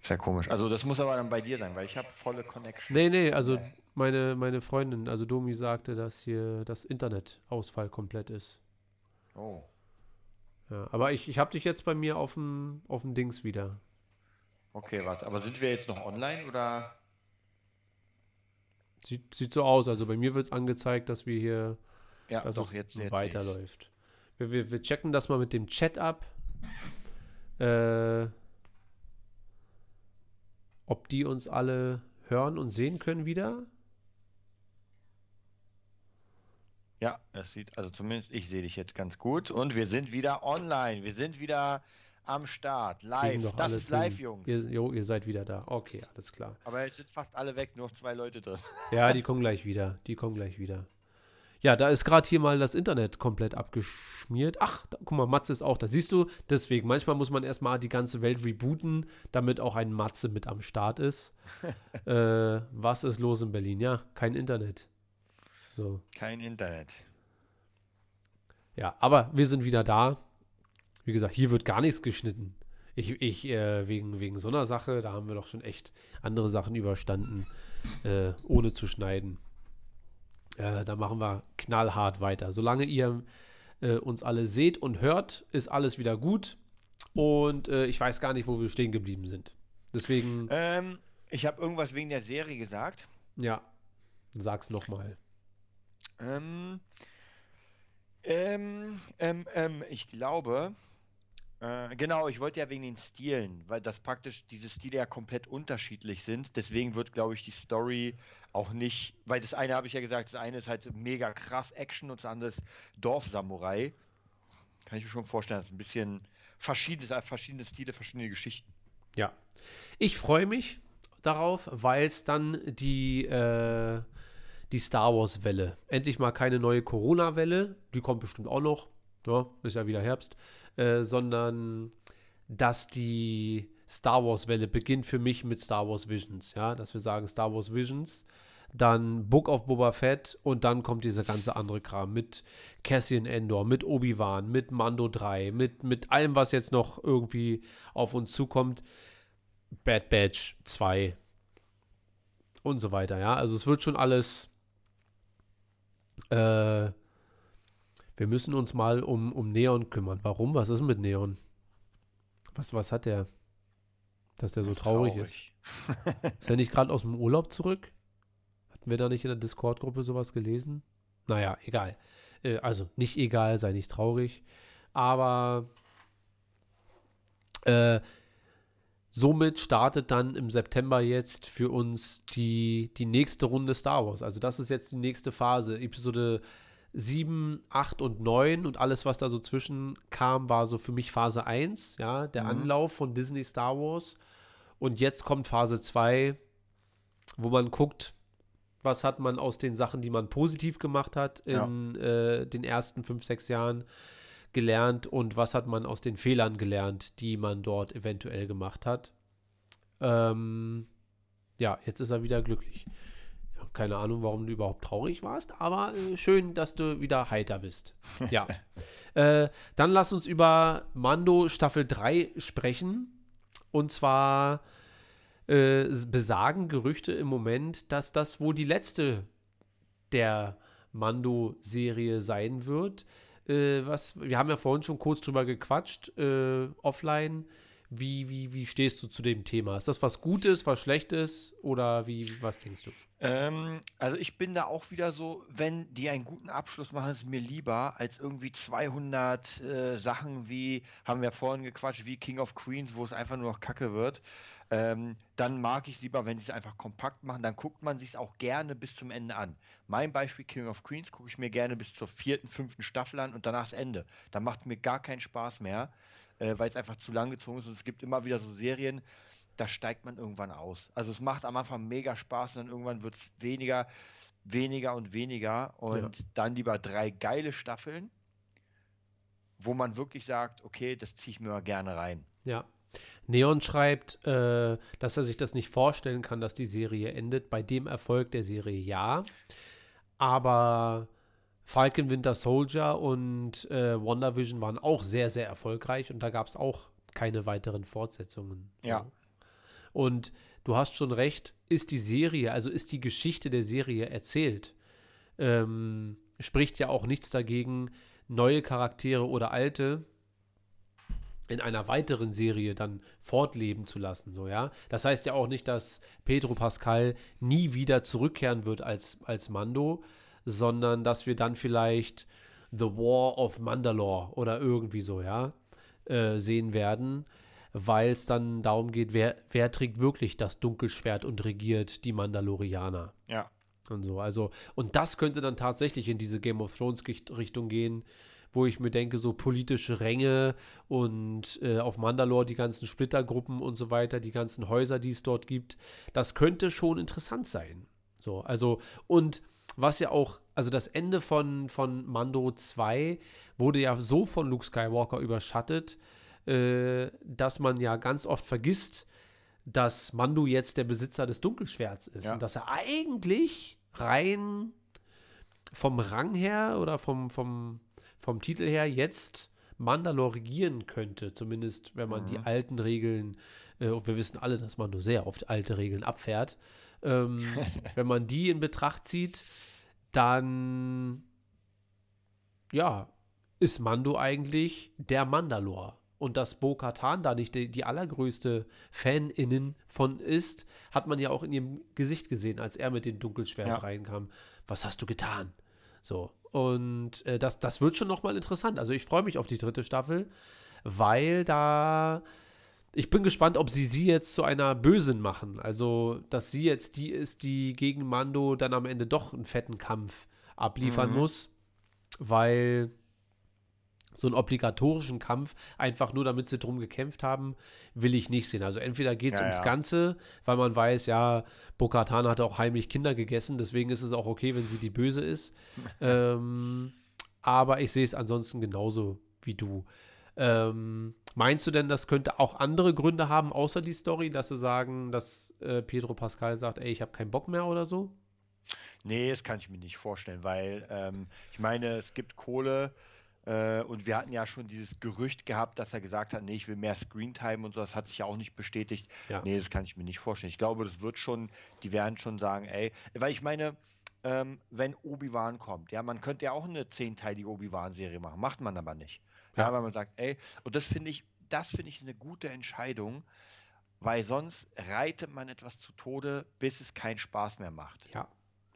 Ist ja komisch. Also das muss aber dann bei dir sein, weil ich habe volle Connection. Nee, nee, also meine, meine Freundin, also Domi sagte, dass hier das Internetausfall komplett ist. Oh. Ja, aber ich, ich habe dich jetzt bei mir auf dem auf dem Dings wieder. Okay, warte. Aber sind wir jetzt noch online oder? Sieht, sieht so aus. Also bei mir wird angezeigt, dass wir hier, Ja, dass doch, es jetzt, jetzt weiterläuft. Wir, wir, wir checken das mal mit dem Chat ab. Äh, ob die uns alle hören und sehen können wieder. Ja, es sieht, also zumindest ich sehe dich jetzt ganz gut. Und wir sind wieder online. Wir sind wieder am Start. Live. Das ist live, hin. Jungs. Ihr, jo, ihr seid wieder da. Okay, alles klar. Aber jetzt sind fast alle weg, nur noch zwei Leute drin. Ja, die kommen gleich wieder. Die kommen gleich wieder. Ja, da ist gerade hier mal das Internet komplett abgeschmiert. Ach, da, guck mal, Matze ist auch da. Siehst du, deswegen, manchmal muss man erstmal die ganze Welt rebooten, damit auch ein Matze mit am Start ist. (laughs) äh, was ist los in Berlin? Ja, kein Internet. So, Kein Internet. ja, aber wir sind wieder da. Wie gesagt, hier wird gar nichts geschnitten. Ich, ich äh, wegen, wegen so einer Sache, da haben wir doch schon echt andere Sachen überstanden, äh, ohne zu schneiden. Äh, da machen wir knallhart weiter. Solange ihr äh, uns alle seht und hört, ist alles wieder gut. Und äh, ich weiß gar nicht, wo wir stehen geblieben sind. Deswegen, Ähm, ich habe irgendwas wegen der Serie gesagt. ja, sag's nochmal. Ähm, ähm, ähm, ähm, ich glaube, äh, genau, ich wollte ja wegen den Stilen, weil das praktisch diese Stile ja komplett unterschiedlich sind. Deswegen wird, glaube ich, die Story auch nicht, weil das eine habe ich ja gesagt, das eine ist halt mega krass Action und das andere ist Dorfsamurai. Kann ich mir schon vorstellen, das ist ein bisschen verschiedenes, äh, verschiedene Stile, verschiedene Geschichten. Ja. Ich freue mich darauf, weil es dann die, äh, die Star Wars-Welle, endlich mal keine neue Corona-Welle, die kommt bestimmt auch noch, ja, ist ja wieder Herbst, äh, sondern dass die Star Wars-Welle beginnt für mich mit Star Wars Visions, ja, dass wir sagen Star Wars Visions, dann Book of Boba Fett und dann kommt dieser ganze andere Kram mit Cassian Endor, mit Obi-Wan, mit Mando 3, mit, mit allem, was jetzt noch irgendwie auf uns zukommt. Bad Batch 2 und so weiter, ja. Also es wird schon alles. Äh, wir müssen uns mal um, um Neon kümmern. Warum? Was ist mit Neon? Was, was hat der? Dass der so traurig, ist. (laughs) (laughs) Ist er nicht gerade aus dem Urlaub zurück? Hatten wir da nicht in der Discord-Gruppe sowas gelesen? Naja, egal. Äh, also nicht egal, sei nicht traurig. Aber äh, somit startet dann im September jetzt für uns die, die nächste Runde Star Wars. Also das ist jetzt die nächste Phase. Episode 7, 8 und 9 und alles, was da so zwischen kam, war so für mich Phase 1, ja, der Mhm. Anlauf von Disney Star Wars. Und jetzt kommt Phase 2, wo man guckt, was hat man aus den Sachen, die man positiv gemacht hat in äh, den ersten 5, 6 Jahren gelernt und was hat man aus den Fehlern gelernt, die man dort eventuell gemacht hat. Ähm, ja, jetzt ist er wieder glücklich. Keine Ahnung, warum du überhaupt traurig warst, aber äh, schön, dass du wieder heiter bist. Ja. (laughs) äh, dann lass uns über Mando Staffel 3 sprechen. Und zwar äh, besagen Gerüchte im Moment, dass das wohl die letzte der Mando-Serie sein wird. Äh, was, wir haben ja vorhin schon kurz drüber gequatscht, äh, offline. Wie, wie, wie stehst du zu dem Thema? Ist das was Gutes, was Schlechtes oder wie, was denkst du? Ähm, also ich bin da auch wieder so, wenn die einen guten Abschluss machen, ist mir lieber als irgendwie 200 äh, Sachen wie, haben wir vorhin gequatscht, wie King of Queens, wo es einfach nur noch Kacke wird. Ähm, dann mag ich es lieber, wenn sie es einfach kompakt machen, dann guckt man sich es auch gerne bis zum Ende an. Mein Beispiel King of Queens gucke ich mir gerne bis zur vierten, fünften Staffel an und danach das Ende. Da macht mir gar keinen Spaß mehr, äh, weil es einfach zu lang gezogen ist und es gibt immer wieder so Serien, da steigt man irgendwann aus. Also es macht am Anfang mega Spaß und dann irgendwann wird es weniger, weniger und weniger und dann lieber drei geile Staffeln, wo man wirklich sagt, okay, das ziehe ich mir mal gerne rein. Ja. Neon schreibt, äh, dass er sich das nicht vorstellen kann, dass die Serie endet. Bei dem Erfolg der Serie ja. Aber Falcon Winter Soldier und äh, WandaVision waren auch sehr, sehr erfolgreich und da gab es auch keine weiteren Fortsetzungen. Ja. Und du hast schon recht, ist die Serie, also ist die Geschichte der Serie erzählt, ähm, spricht ja auch nichts dagegen, neue Charaktere oder alte in einer weiteren Serie dann fortleben zu lassen, so ja. Das heißt ja auch nicht, dass Pedro Pascal nie wieder zurückkehren wird als, als Mando, sondern dass wir dann vielleicht The War of Mandalore oder irgendwie so, ja, äh, sehen werden, weil es dann darum geht, wer, wer trägt wirklich das Dunkelschwert und regiert die Mandalorianer. Ja. Und so, also, und das könnte dann tatsächlich in diese Game of Thrones Richtung gehen, wo ich mir denke, so politische Ränge und äh, auf Mandalore die ganzen Splittergruppen und so weiter, die ganzen Häuser, die es dort gibt, das könnte schon interessant sein. So, also, und was ja auch, also das Ende von, von Mando 2 wurde ja so von Luke Skywalker überschattet, äh, dass man ja ganz oft vergisst, dass Mando jetzt der Besitzer des Dunkelschwerts ist. Ja. und dass er eigentlich rein vom Rang her oder vom, vom, vom Titel her jetzt Mandalore regieren könnte, zumindest wenn man die alten Regeln, äh, und wir wissen alle, dass Mando sehr oft alte Regeln abfährt, ähm, (laughs) wenn man die in Betracht zieht, dann ja, ist Mando eigentlich der Mandalore. Und dass Bo-Katan da nicht die, die allergrößte Faninnen von ist, hat man ja auch in ihrem Gesicht gesehen, als er mit dem Dunkelschwert Ja. reinkam. Was hast du getan? So. Und äh, das, das wird schon nochmal interessant. Also ich freue mich auf die dritte Staffel, weil da. Ich bin gespannt, ob sie sie jetzt zu einer Bösen machen. Also, dass sie jetzt die ist, die gegen Mando dann am Ende doch einen fetten Kampf abliefern Mhm. muss, weil so einen obligatorischen Kampf, einfach nur damit sie drum gekämpft haben, will ich nicht sehen. Also entweder geht es Ja, ums ja. Ganze, weil man weiß, ja, Bo-Katan hat auch heimlich Kinder gegessen, deswegen ist es auch okay, wenn sie die Böse ist. (laughs) ähm, aber ich sehe es ansonsten genauso wie du. Ähm, meinst du denn, das könnte auch andere Gründe haben, außer die Story, dass sie sagen, dass äh, Pedro Pascal sagt, ey, ich habe keinen Bock mehr oder so? Nee, das kann ich mir nicht vorstellen, weil ähm, ich meine, es gibt Kohle äh, und wir hatten ja schon dieses Gerücht gehabt, dass er gesagt hat, nee, ich will mehr Screentime und so, das hat sich ja auch nicht bestätigt. Ja. Nee, das kann ich mir nicht vorstellen. Ich glaube, das wird schon, die werden schon sagen, ey, weil ich meine, ähm, wenn Obi-Wan kommt, ja, man könnte ja auch eine zehnteilige Obi-Wan-Serie machen, macht man aber nicht. Ja, Ja. weil man sagt, ey, und das finde ich, das finde ich eine gute Entscheidung, weil sonst reitet man etwas zu Tode, bis es keinen Spaß mehr macht. Ja.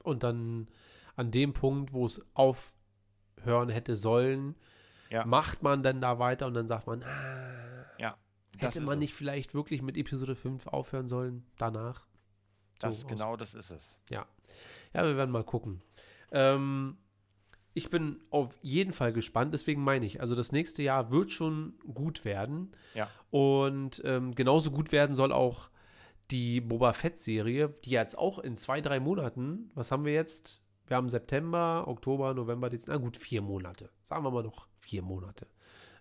Und dann an dem Punkt, wo es aufhören hätte sollen, Ja. macht man dann da weiter und dann sagt man, ah, Ja, das hätte man es. nicht vielleicht wirklich mit Episode 5 aufhören sollen danach? Das, So aus- genau das ist es. Ja, wir werden mal gucken. Ähm, ich bin auf jeden Fall gespannt, deswegen meine ich, also das nächste Jahr wird schon gut werden. Ja. Und ähm, genauso gut werden soll auch die Boba Fett-Serie, die jetzt auch in zwei, drei Monaten, was haben wir jetzt? Wir haben September, Oktober, November, Dezember, na gut, vier Monate. Sagen wir mal noch vier Monate.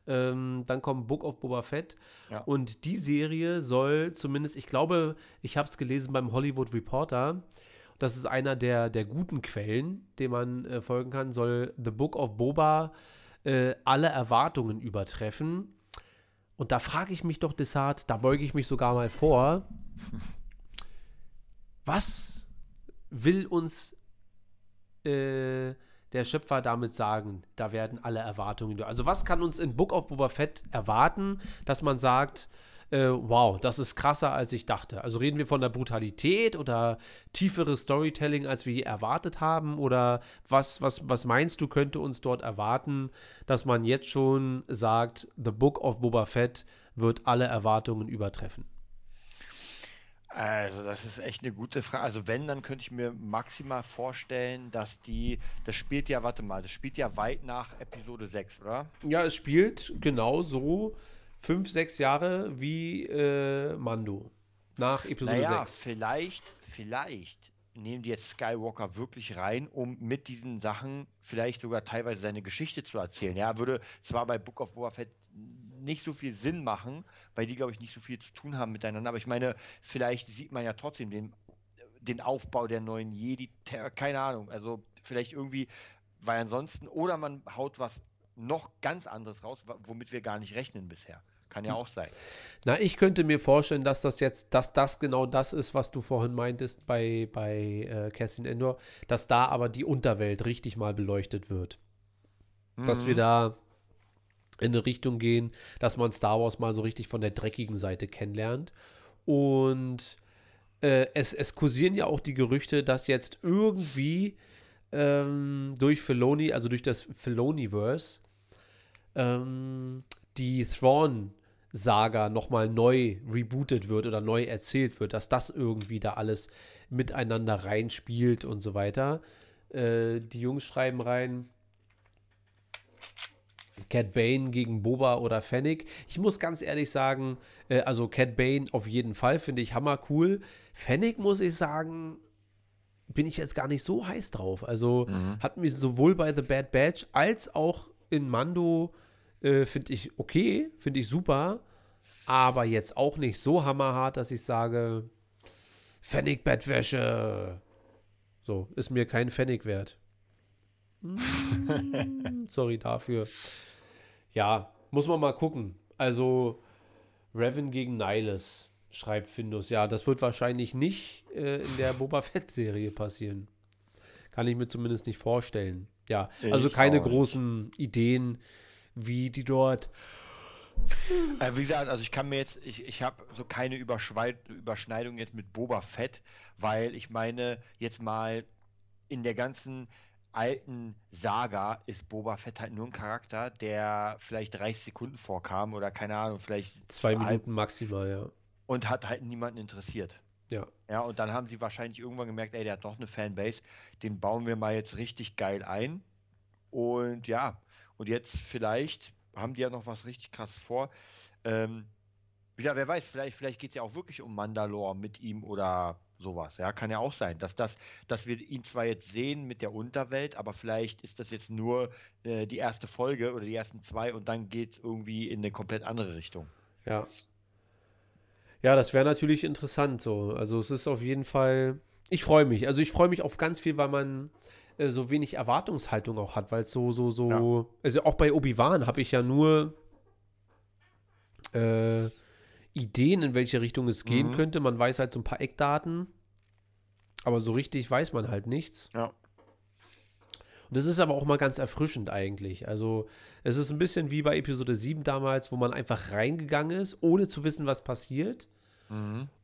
Ähm, dann kommt Book of Boba Fett. Ja. Und die Serie soll zumindest, ich glaube, ich habe es gelesen beim Hollywood Reporter, das ist einer der, der guten Quellen, dem man äh, folgen kann, soll The Book of Boba äh, alle Erwartungen übertreffen. Und da frage ich mich doch, Desart, da beuge ich mich sogar mal vor, (laughs) was will uns äh, der Schöpfer damit sagen? Da werden alle Erwartungen. Also was kann uns in Book of Boba Fett erwarten, dass man sagt, äh, wow, das ist krasser, als ich dachte. Also reden wir von der Brutalität oder tieferes Storytelling, als wir erwartet haben? Oder was, was, was meinst du, könnte uns dort erwarten, dass man jetzt schon sagt, The Book of Boba Fett wird alle Erwartungen übertreffen? Also, das ist echt eine gute Frage. Also, wenn, dann könnte ich mir maximal vorstellen, dass die, das spielt ja, warte mal, das spielt ja weit nach Episode 6, oder? Ja, es spielt genau so fünf, sechs Jahre wie äh, Mando. Nach Episode naja, 6. vielleicht, vielleicht nehmen die jetzt Skywalker wirklich rein, um mit diesen Sachen vielleicht sogar teilweise seine Geschichte zu erzählen. Ja, würde zwar bei Book of Boba Fett nicht so viel Sinn machen, weil die, glaube ich, nicht so viel zu tun haben miteinander, aber ich meine, vielleicht sieht man ja trotzdem den, den Aufbau der neuen Jedi, keine Ahnung, also vielleicht irgendwie, weil ansonsten, oder man haut was noch ganz anderes raus, womit wir gar nicht rechnen bisher. Kann ja auch sein. Na, ich könnte mir vorstellen, dass das jetzt, dass das genau das ist, was du vorhin meintest bei, bei äh, Cassian Endor, dass da aber die Unterwelt richtig mal beleuchtet wird. Dass wir Mhm. da in eine Richtung gehen, dass man Star Wars mal so richtig von der dreckigen Seite kennenlernt. Und äh, es, es kursieren ja auch die Gerüchte, dass jetzt irgendwie ähm, durch Filoni, also durch das Filoniverse, ähm, die Thrawn-Saga nochmal neu rebootet wird oder neu erzählt wird, dass das irgendwie da alles miteinander reinspielt und so weiter. Äh, die Jungs schreiben rein, Cat Bane gegen Boba oder Fennec. Ich muss ganz ehrlich sagen, äh, also Cat Bane auf jeden Fall finde ich hammer cool. Fennec muss ich sagen, bin ich jetzt gar nicht so heiß drauf. Also hat mich sowohl bei The Bad Batch als auch in Mando äh, finde ich okay, finde ich super, aber jetzt auch nicht so hammerhart, dass ich sage, Fennec Bettwäsche. So, ist mir kein Pfennig wert. Mm, (laughs) Sorry dafür. Ja, muss man mal gucken. Also, Revan gegen Nihilus, schreibt Findus. Ja, das wird wahrscheinlich nicht äh, in der Boba Fett-Serie passieren. Kann ich mir zumindest nicht vorstellen. Ja, also Ich keine großen Ideen, wie die dort. Äh, wie gesagt, also ich kann mir jetzt, ich, ich habe so keine Überschneidung jetzt mit Boba Fett, weil ich meine, jetzt mal in der ganzen alten Saga ist Boba Fett halt nur ein Charakter, der vielleicht 30 Sekunden vorkam oder keine Ahnung, vielleicht Zwei Minuten maximal, ja. und hat halt niemanden interessiert. Ja. Ja, und dann haben sie wahrscheinlich irgendwann gemerkt, ey, der hat noch eine Fanbase, den bauen wir mal jetzt richtig geil ein. Und ja, und jetzt vielleicht haben die ja noch was richtig krass vor. Ähm, ja, wer weiß, vielleicht, vielleicht geht es ja auch wirklich um Mandalore mit ihm oder sowas. Ja, kann ja auch sein, dass das, dass wir ihn zwar jetzt sehen mit der Unterwelt, aber vielleicht ist das jetzt nur äh, die erste Folge oder die ersten zwei und dann geht es irgendwie in eine komplett andere Richtung. Ja. Ja, das wäre natürlich interessant so. Also es ist auf jeden Fall. Ich freue mich. Also ich freue mich auf ganz viel, weil man äh, so wenig Erwartungshaltung auch hat, weil es so, so, so. Also auch bei Obi-Wan habe ich ja nur äh, Ideen, in welche Richtung es gehen Mhm. könnte. Man weiß halt so ein paar Eckdaten, aber so richtig weiß man halt nichts. Ja. Und das ist aber auch mal ganz erfrischend eigentlich. Also es ist ein bisschen wie bei Episode 7 damals, wo man einfach reingegangen ist, ohne zu wissen, was passiert.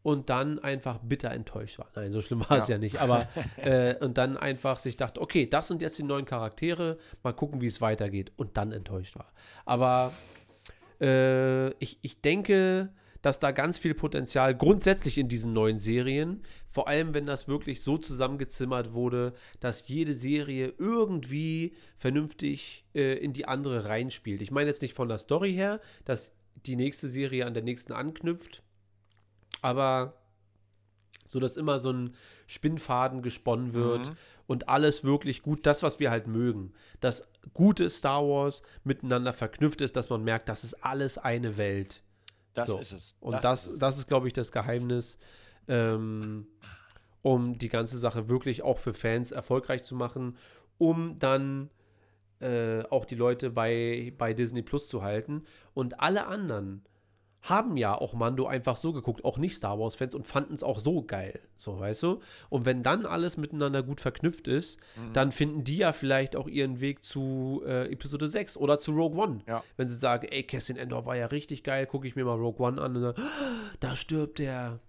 Und dann einfach bitter enttäuscht war. Nein, so schlimm war es ja. Ja. nicht. Aber (laughs) äh, und dann einfach sich dachte, okay, das sind jetzt die neuen Charaktere, mal gucken, wie es weitergeht. Und dann enttäuscht war. Aber äh, ich, ich denke, dass da ganz viel Potenzial grundsätzlich in diesen neuen Serien, vor allem wenn das wirklich so zusammengezimmert wurde, dass jede Serie irgendwie vernünftig äh, in die andere reinspielt. Ich meine jetzt nicht von der Story her, dass die nächste Serie an der nächsten anknüpft, aber so dass immer so ein Spinnfaden gesponnen wird Mhm. und alles wirklich gut, das, was wir halt mögen, dass gute Star Wars miteinander verknüpft ist, dass man merkt, das ist alles eine Welt. Das So. ist es. Und das, ist es. das ist, glaube ich, das Geheimnis, ähm, um die ganze Sache wirklich auch für Fans erfolgreich zu machen, um dann äh, auch die Leute bei, bei Disney Plus zu halten. Und alle anderen haben ja auch Mando einfach so geguckt, auch nicht Star Wars-Fans und fanden es auch so geil. So, weißt du? Und wenn dann alles miteinander gut verknüpft ist, Mhm. dann finden die ja vielleicht auch ihren Weg zu äh, Episode 6 oder zu Rogue One. Ja. Wenn sie sagen, ey, Cassian Endor war ja richtig geil, gucke ich mir mal Rogue One an und dann, da stirbt der.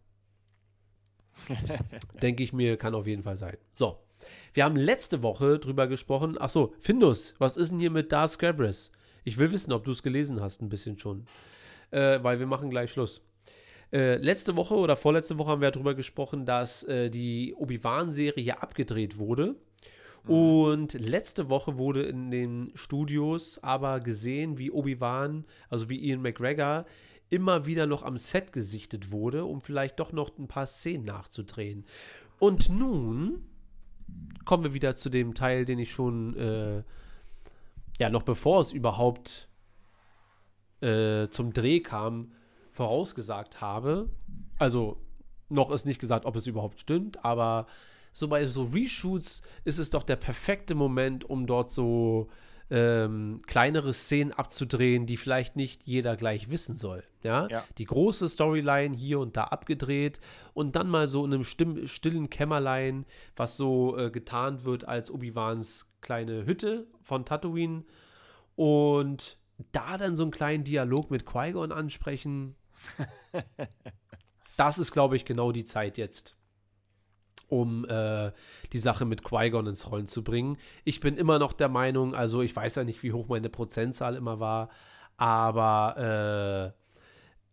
(laughs) Denke ich mir, kann auf jeden Fall sein. So. Wir haben letzte Woche drüber gesprochen. Ach so, Findus, was ist denn hier mit Darth Scabras? Ich will wissen, ob du es gelesen hast, ein bisschen schon. Äh, weil wir machen gleich Schluss. Äh, letzte Woche oder vorletzte Woche haben wir darüber gesprochen, dass äh, die Obi-Wan-Serie abgedreht wurde. Und letzte Woche wurde in den Studios aber gesehen, wie Obi-Wan, also wie Ian McGregor, immer wieder noch am Set gesichtet wurde, um vielleicht doch noch ein paar Szenen nachzudrehen. Und nun kommen wir wieder zu dem Teil, den ich schon, äh, ja, noch bevor es überhaupt äh, zum Dreh kam, vorausgesagt habe. Also noch ist nicht gesagt, ob es überhaupt stimmt, aber so bei so Reshoots ist es doch der perfekte Moment, um dort so ähm, kleinere Szenen abzudrehen, die vielleicht nicht jeder gleich wissen soll. Ja? Ja. Die große Storyline hier und da abgedreht und dann mal so in einem stimm, stillen Kämmerlein, was so äh, getarnt wird als Obi-Wans kleine Hütte von Tatooine und da dann so einen kleinen Dialog mit Qui-Gon ansprechen. (laughs) das ist, glaube ich, genau die Zeit jetzt um äh, die Sache mit Qui-Gon ins Rollen zu bringen. Ich bin immer noch der Meinung, also ich weiß ja nicht, wie hoch meine Prozentzahl immer war, aber äh,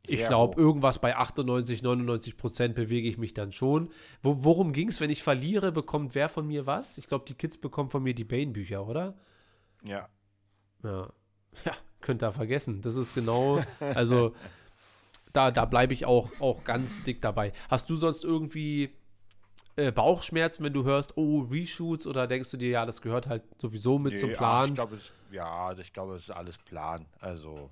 ich glaube, irgendwas bei 98, 99 Prozent bewege ich mich dann schon. Wo, worum ging es, wenn ich verliere, bekommt wer von mir was? Ich glaube, die Kids bekommen von mir die Bane-Bücher, oder? Ja. Ja. Ja, könnt ihr vergessen. Das ist genau, also da, da bleibe ich auch, auch ganz dick dabei. Hast du sonst irgendwie äh, Bauchschmerzen, wenn du hörst, oh, Reshoots, oder denkst du dir, ja, das gehört halt sowieso mit zum Nee, ach, Plan? Ich glaube, es, ja, ich glaube, es ist alles Plan. Also,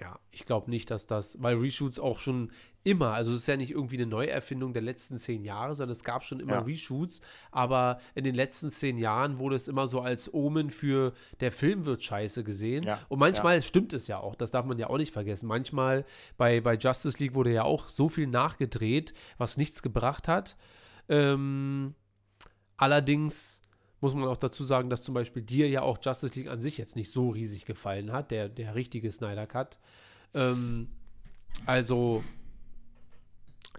Ja, ich glaube nicht, dass das, weil Reshoots auch schon immer, also es ist ja nicht irgendwie eine Neuerfindung der letzten zehn Jahre, sondern es gab schon immer Ja. Reshoots, aber in den letzten zehn Jahren wurde es immer so als Omen für der Film wird scheiße gesehen. Ja, Und manchmal stimmt es ja auch, das darf man ja auch nicht vergessen. Manchmal bei, bei Justice League wurde ja auch so viel nachgedreht, was nichts gebracht hat. Ähm, allerdings muss man auch dazu sagen, dass zum Beispiel dir ja auch Justice League an sich jetzt nicht so riesig gefallen hat, der, der richtige Snyder Cut. Ähm, also,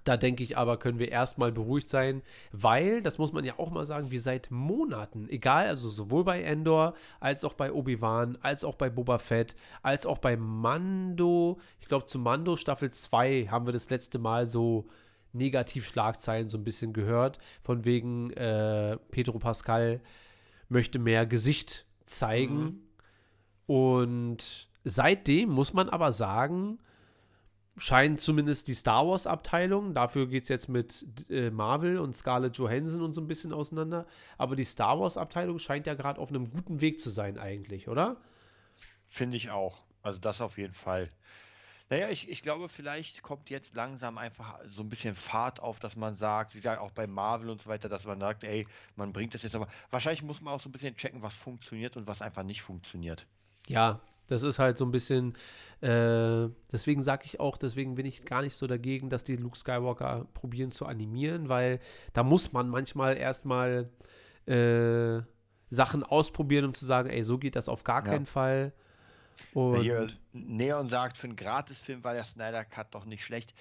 da denke ich aber, können wir erstmal beruhigt sein, weil, das muss man ja auch mal sagen, wir seit Monaten, egal, also sowohl bei Endor, als auch bei Obi-Wan, als auch bei Boba Fett, als auch bei Mando, ich glaube, zu Mando Staffel 2 haben wir das letzte Mal so Negativschlagzeilen so ein bisschen gehört, von wegen äh, Pedro Pascal möchte mehr Gesicht zeigen. Und seitdem muss man aber sagen, scheint zumindest die Star Wars-Abteilung, dafür geht es jetzt mit äh, Marvel und Scarlett Johansson und so ein bisschen auseinander, aber die Star Wars-Abteilung scheint ja gerade auf einem guten Weg zu sein eigentlich, oder? finde ich auch. Also, das auf jeden Fall. Naja, ich, ich glaube, vielleicht kommt jetzt langsam einfach so ein bisschen Fahrt auf, dass man sagt, wie gesagt, auch bei Marvel und so weiter, dass man sagt, ey, man bringt das jetzt aber. Wahrscheinlich muss man auch so ein bisschen checken, was funktioniert und was einfach nicht funktioniert. Ja, das ist halt so ein bisschen, äh, deswegen sage ich auch, deswegen bin ich gar nicht so dagegen, dass die Luke Skywalker probieren zu animieren, weil da muss man manchmal erstmal äh, Sachen ausprobieren, um zu sagen, ey, so geht das auf gar Ja. keinen Fall. Und Hier Neon sagt, für einen Gratisfilm war der Snyder Cut doch nicht schlecht.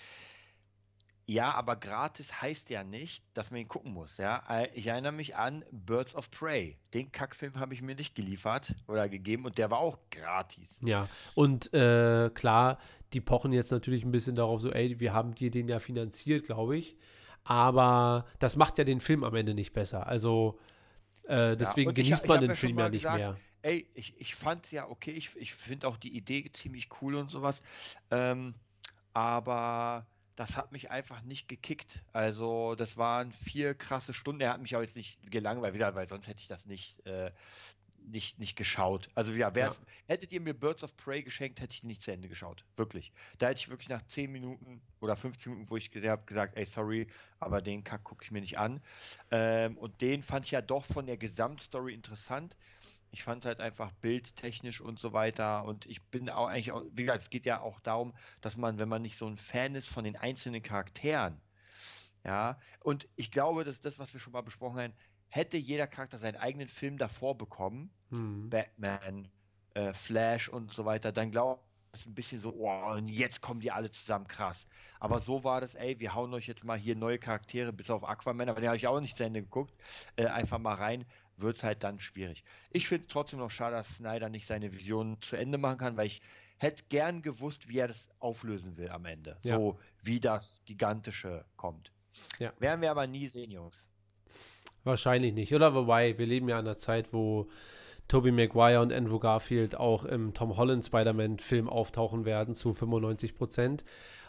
Ja, aber gratis heißt ja nicht, dass man ihn gucken muss. Ja, Äh, ich erinnere mich an Birds of Prey. Den Kackfilm habe ich mir nicht geliefert oder gegeben und der war auch gratis. Ja, und äh, klar, die pochen jetzt natürlich ein bisschen darauf, so, ey, wir haben dir den ja finanziert, glaube ich. Aber das macht ja den Film am Ende nicht besser. Also äh, deswegen ich- genießt ich man hab den ja Film ja nicht gesagt, mehr. Ey, ich, ich fand ja okay, ich, ich finde auch die Idee ziemlich cool und sowas. Ähm, aber das hat mich einfach nicht gekickt. Also, das waren vier krasse Stunden. Er hat mich auch jetzt nicht gelangweilt, weil sonst hätte ich das nicht, äh, nicht, nicht geschaut. Also, ja, wär's, hättet ihr mir Birds of Prey geschenkt, hätte ich nicht zu Ende geschaut. Wirklich. Da hätte ich wirklich nach 10 Minuten oder 15 Minuten, wo ich habe gesagt, ey, sorry, aber den Kack gucke ich mir nicht an. Ähm, und den fand ich ja doch von der Gesamtstory interessant. Ich fand es halt einfach bildtechnisch und so weiter. Und ich bin auch eigentlich, auch, wie gesagt, es geht ja auch darum, dass man, wenn man nicht so ein Fan ist von den einzelnen Charakteren, ja, und ich glaube, dass das, was wir schon mal besprochen haben, hätte jeder Charakter seinen eigenen Film davor bekommen, Hm. Batman, äh, Flash und so weiter, dann glaube ich, ist ein bisschen so, oh, und jetzt kommen die alle zusammen, krass. Aber so war das, ey, wir hauen euch jetzt mal hier neue Charaktere, bis auf Aquaman, aber den habe ich auch nicht zu Ende geguckt, äh, einfach mal rein, wird es halt dann schwierig. Ich finde es trotzdem noch schade, dass Snyder nicht seine Vision zu Ende machen kann, weil ich hätte gern gewusst, wie er das auflösen will am Ende. Ja. So wie das Gigantische kommt. Ja. Werden wir aber nie sehen, Jungs. Wahrscheinlich nicht, oder? Wobei, wir leben ja in einer Zeit, wo Tobey Maguire und Andrew Garfield auch im Tom Holland Spider-Man-Film auftauchen werden zu 95 Prozent.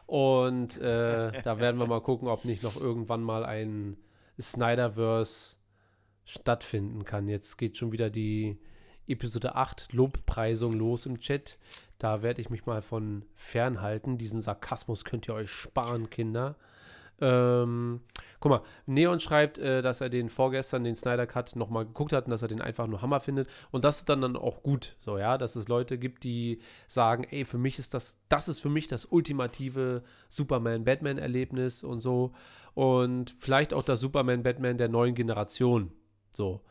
Und äh, (laughs) da werden wir mal gucken, ob nicht noch irgendwann mal ein Snyderverse stattfinden kann. Jetzt geht schon wieder die Episode 8 Lobpreisung los im Chat. Da werde ich mich mal von fernhalten. Diesen Sarkasmus könnt ihr euch sparen, Kinder. Ähm, guck mal, Neon schreibt, äh, dass er den vorgestern, den Snyder Cut, nochmal geguckt hat und dass er den einfach nur Hammer findet. Und das ist dann, dann auch gut, so, ja, dass es Leute gibt, die sagen, ey, für mich ist das, das ist für mich das ultimative Superman-Batman-Erlebnis und so. Und vielleicht auch das Superman-Batman der neuen Generation, so.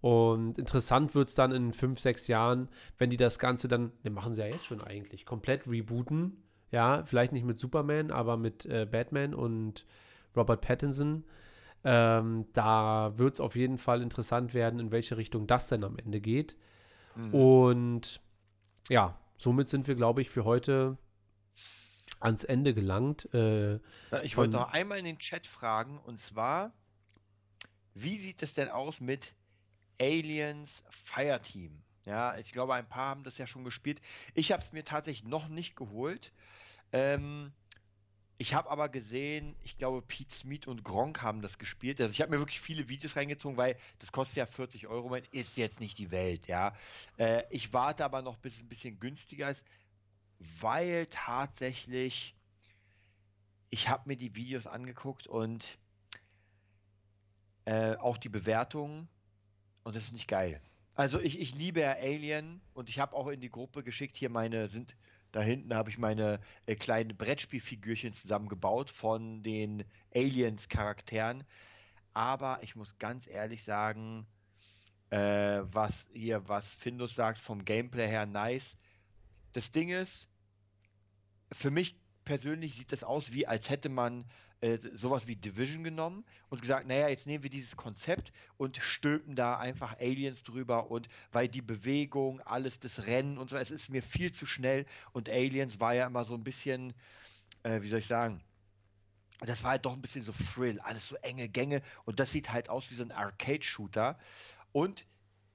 Und interessant wird es dann in fünf, sechs Jahren, wenn die das Ganze dann, ne, machen sie ja jetzt schon eigentlich, komplett rebooten ja, vielleicht nicht mit Superman, aber mit äh, Batman und Robert Pattinson. Ähm, da wird es auf jeden Fall interessant werden, in welche Richtung das denn am Ende geht. Mhm. Und ja, somit sind wir, glaube ich, für heute ans Ende gelangt. Äh, ich wollte noch einmal in den Chat fragen, und zwar, wie sieht es denn aus mit Aliens Fireteam? Ja, ich glaube, ein paar haben das ja schon gespielt. Ich habe es mir tatsächlich noch nicht geholt. Ähm, ich habe aber gesehen, ich glaube, Pete Smith und Gronk haben das gespielt. Also ich habe mir wirklich viele Videos reingezogen, weil das kostet ja 40 Euro, ist jetzt nicht die Welt, ja. Äh, ich warte aber noch, bis es ein bisschen günstiger ist, weil tatsächlich ich habe mir die Videos angeguckt und äh, auch die Bewertungen und das ist nicht geil. Also ich, ich liebe ja Alien und ich habe auch in die Gruppe geschickt, hier meine sind da hinten habe ich meine äh, kleinen Brettspielfigürchen zusammengebaut von den Aliens-Charakteren. Aber ich muss ganz ehrlich sagen, äh, was hier, was Findus sagt, vom Gameplay her nice. Das Ding ist, für mich persönlich sieht das aus, wie als hätte man äh, sowas wie Division genommen und gesagt, naja, jetzt nehmen wir dieses Konzept und stülpen da einfach Aliens drüber und weil die Bewegung, alles das Rennen und so, es ist mir viel zu schnell. Und Aliens war ja immer so ein bisschen, äh, wie soll ich sagen, das war halt doch ein bisschen so Thrill, alles so enge Gänge und das sieht halt aus wie so ein Arcade-Shooter. Und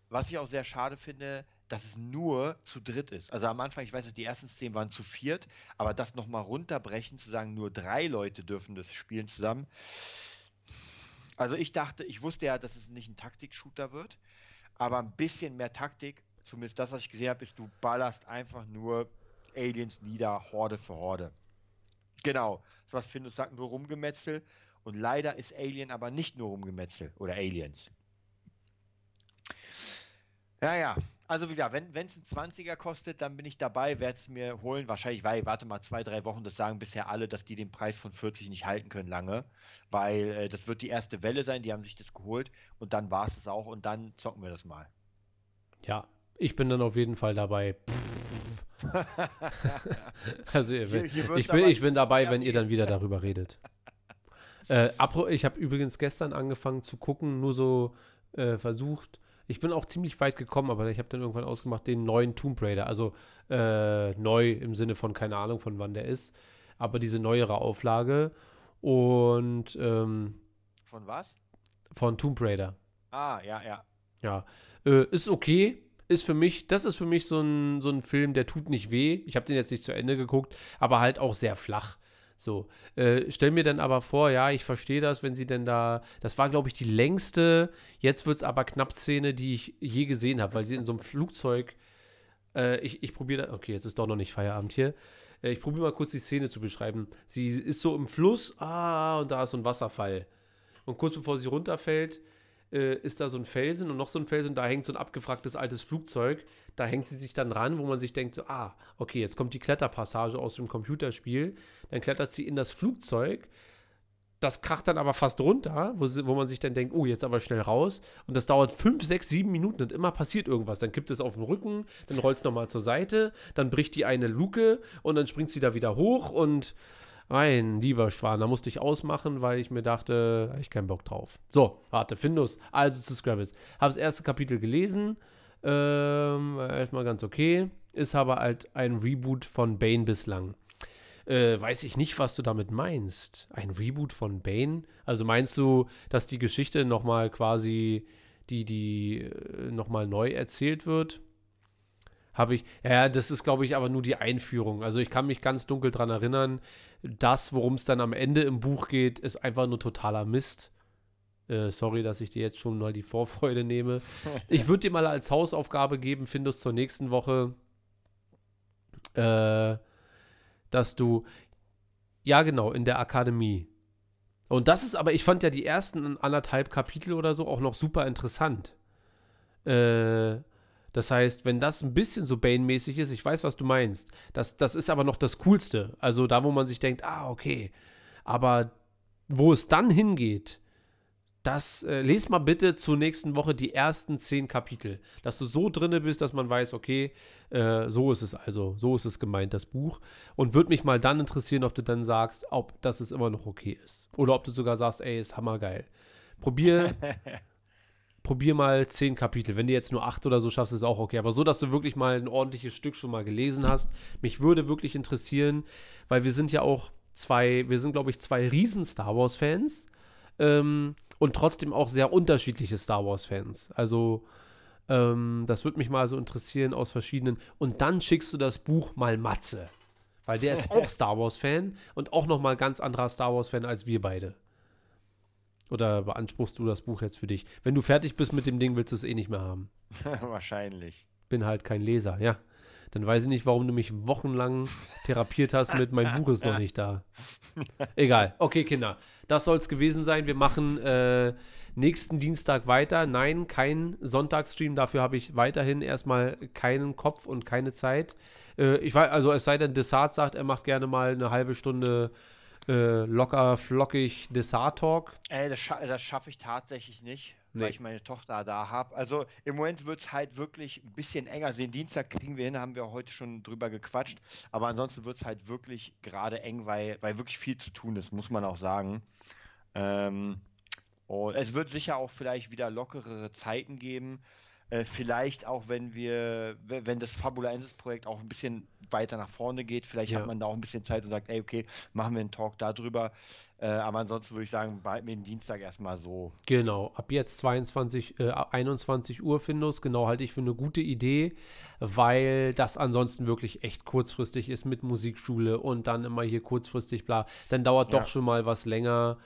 was ich auch sehr schade finde, dass es nur zu dritt ist. Also am Anfang, ich weiß nicht, die ersten Szenen waren zu viert, aber das nochmal runterbrechen, zu sagen, nur drei Leute dürfen das spielen zusammen. Also ich dachte, ich wusste ja, dass es nicht ein Taktik-Shooter wird, aber ein bisschen mehr Taktik, zumindest das, was ich gesehen habe, ist, du ballerst einfach nur Aliens nieder, Horde für Horde. Genau, das was Findus sagt, nur Rumgemetzel. Und leider ist Alien aber nicht nur Rumgemetzel oder Aliens. Ja, ja, also wie gesagt, wenn es ein 20er kostet, dann bin ich dabei, werde es mir holen. Wahrscheinlich, weil, warte mal, zwei, drei Wochen, das sagen bisher alle, dass die den Preis von 40 nicht halten können lange. Weil äh, das wird die erste Welle sein, die haben sich das geholt und dann war es es auch und dann zocken wir das mal. Ja, ich bin dann auf jeden Fall dabei. (laughs) also hier, hier ich, bin, ich bin dabei, wenn ihr dann wieder darüber redet. Äh, ich habe übrigens gestern angefangen zu gucken, nur so äh, versucht, ich bin auch ziemlich weit gekommen, aber ich habe dann irgendwann ausgemacht, den neuen Tomb Raider. Also äh, neu im Sinne von keine Ahnung, von wann der ist. Aber diese neuere Auflage. Und ähm, von was? Von Tomb Raider. Ah, ja, ja. Ja. Äh, ist okay. Ist für mich, das ist für mich so ein, so ein Film, der tut nicht weh. Ich habe den jetzt nicht zu Ende geguckt, aber halt auch sehr flach. So, äh, stell mir dann aber vor, ja, ich verstehe das, wenn sie denn da, das war, glaube ich, die längste, jetzt wird es aber knapp Szene, die ich je gesehen habe, weil sie in so einem Flugzeug, äh, ich, ich probiere, okay, jetzt ist doch noch nicht Feierabend hier, äh, ich probiere mal kurz die Szene zu beschreiben. Sie ist so im Fluss, ah, und da ist so ein Wasserfall. Und kurz bevor sie runterfällt, äh, ist da so ein Felsen und noch so ein Felsen, da hängt so ein abgefragtes altes Flugzeug. Da hängt sie sich dann ran, wo man sich denkt, so, ah, okay, jetzt kommt die Kletterpassage aus dem Computerspiel. Dann klettert sie in das Flugzeug. Das kracht dann aber fast runter, wo, sie, wo man sich dann denkt, oh, jetzt aber schnell raus. Und das dauert fünf, sechs, sieben Minuten und immer passiert irgendwas. Dann kippt es auf den Rücken, dann rollt es nochmal zur Seite, dann bricht die eine Luke und dann springt sie da wieder hoch und mein lieber Schwan, da musste ich ausmachen, weil ich mir dachte, ich keinen Bock drauf. So, warte, Findus, also zu Scrabbles. Habe das erste Kapitel gelesen, ähm, erstmal ganz okay. Ist aber halt ein Reboot von Bane bislang. Äh, weiß ich nicht, was du damit meinst. Ein Reboot von Bane? Also meinst du, dass die Geschichte nochmal quasi, die, die äh, nochmal neu erzählt wird? Habe ich, ja, das ist, glaube ich, aber nur die Einführung. Also ich kann mich ganz dunkel daran erinnern, das, worum es dann am Ende im Buch geht, ist einfach nur totaler Mist. Äh, sorry, dass ich dir jetzt schon mal die Vorfreude nehme. (laughs) Ich würde dir mal als Hausaufgabe geben, findest zur nächsten Woche, äh, dass du, ja genau, in der Akademie, Und das ist aber, ich fand ja die ersten anderthalb Kapitel oder so auch noch super interessant. Äh, das heißt, wenn das ein bisschen so Bane-mäßig ist, ich weiß, was du meinst. Das, das ist aber noch das Coolste. Also da, wo man sich denkt, ah, okay. Aber wo es dann hingeht, das, äh, les mal bitte zur nächsten Woche die ersten zehn Kapitel. Dass du so drinne bist, dass man weiß, okay, äh, so ist es also, so ist es gemeint, das Buch. Und würde mich mal dann interessieren, ob du dann sagst, ob das immer noch okay ist. Oder ob du sogar sagst, ey, ist hammergeil. Probier, (laughs) probier mal zehn Kapitel. Wenn du jetzt nur acht oder so schaffst, ist auch okay. Aber so, dass du wirklich mal ein ordentliches Stück schon mal gelesen hast. Mich würde wirklich interessieren, weil wir sind ja auch zwei, wir sind, glaube ich, zwei riesen Star Wars-Fans. Ähm, und trotzdem auch sehr unterschiedliche Star Wars-Fans. Also, ähm, das würde mich mal so interessieren aus verschiedenen. Und dann schickst du das Buch mal Matze. Weil der ist (laughs) auch Star Wars-Fan und auch nochmal ganz anderer Star Wars-Fan als wir beide. Oder beanspruchst du das Buch jetzt für dich? Wenn du fertig bist mit dem Ding, willst du es eh nicht mehr haben. (laughs) Wahrscheinlich. Bin halt kein Leser, ja. Dann weiß ich nicht, warum du mich wochenlang (laughs) therapiert hast mit mein Buch ist noch nicht da. (laughs) Egal. Okay, Kinder. Das soll es gewesen sein. Wir machen äh, nächsten Dienstag weiter. Nein, kein Sonntagsstream. Dafür habe ich weiterhin erstmal keinen Kopf und keine Zeit. Äh, ich weiß, also es sei denn, Desart sagt, er macht gerne mal eine halbe Stunde äh, locker, flockig Dessert-Talk. Ey, das, scha das schaffe ich tatsächlich nicht, Nee. weil ich meine Tochter da habe. Also im Moment wird es halt wirklich ein bisschen enger. Den Dienstag kriegen wir hin, haben wir heute schon drüber gequatscht. Aber ansonsten wird es halt wirklich gerade eng, weil, weil wirklich viel zu tun ist, muss man auch sagen. Ähm, und es wird sicher auch vielleicht wieder lockerere Zeiten geben. Äh, vielleicht auch, wenn wir, we- wenn das Fabulensis-Projekt auch ein bisschen weiter nach vorne geht, vielleicht Ja. hat man da auch ein bisschen Zeit und sagt, ey, okay, machen wir einen Talk darüber. Äh, aber ansonsten würde ich sagen, behalten wir den Dienstag erstmal so. Genau, ab jetzt 22, äh, 21 Uhr Findus, genau halte ich für eine gute Idee, weil das ansonsten wirklich echt kurzfristig ist mit Musikschule und dann immer hier kurzfristig bla. Dann dauert Ja. doch schon mal was länger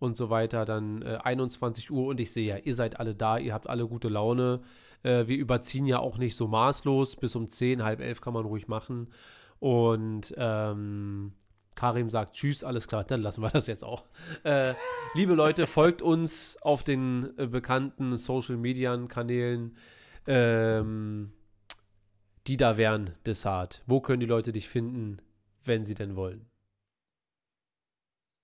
und so weiter. Dann äh, 21 Uhr und ich sehe ja, ihr seid alle da, ihr habt alle gute Laune. Äh, wir überziehen ja auch nicht so maßlos. Bis um 10, halb elf kann man ruhig machen. Und ähm, Karim sagt Tschüss, alles klar, dann lassen wir das jetzt auch. Äh, liebe Leute, folgt uns auf den äh, bekannten Social Media Kanälen. Ähm, die da wären, Desart. Wo können die Leute dich finden, wenn sie denn wollen?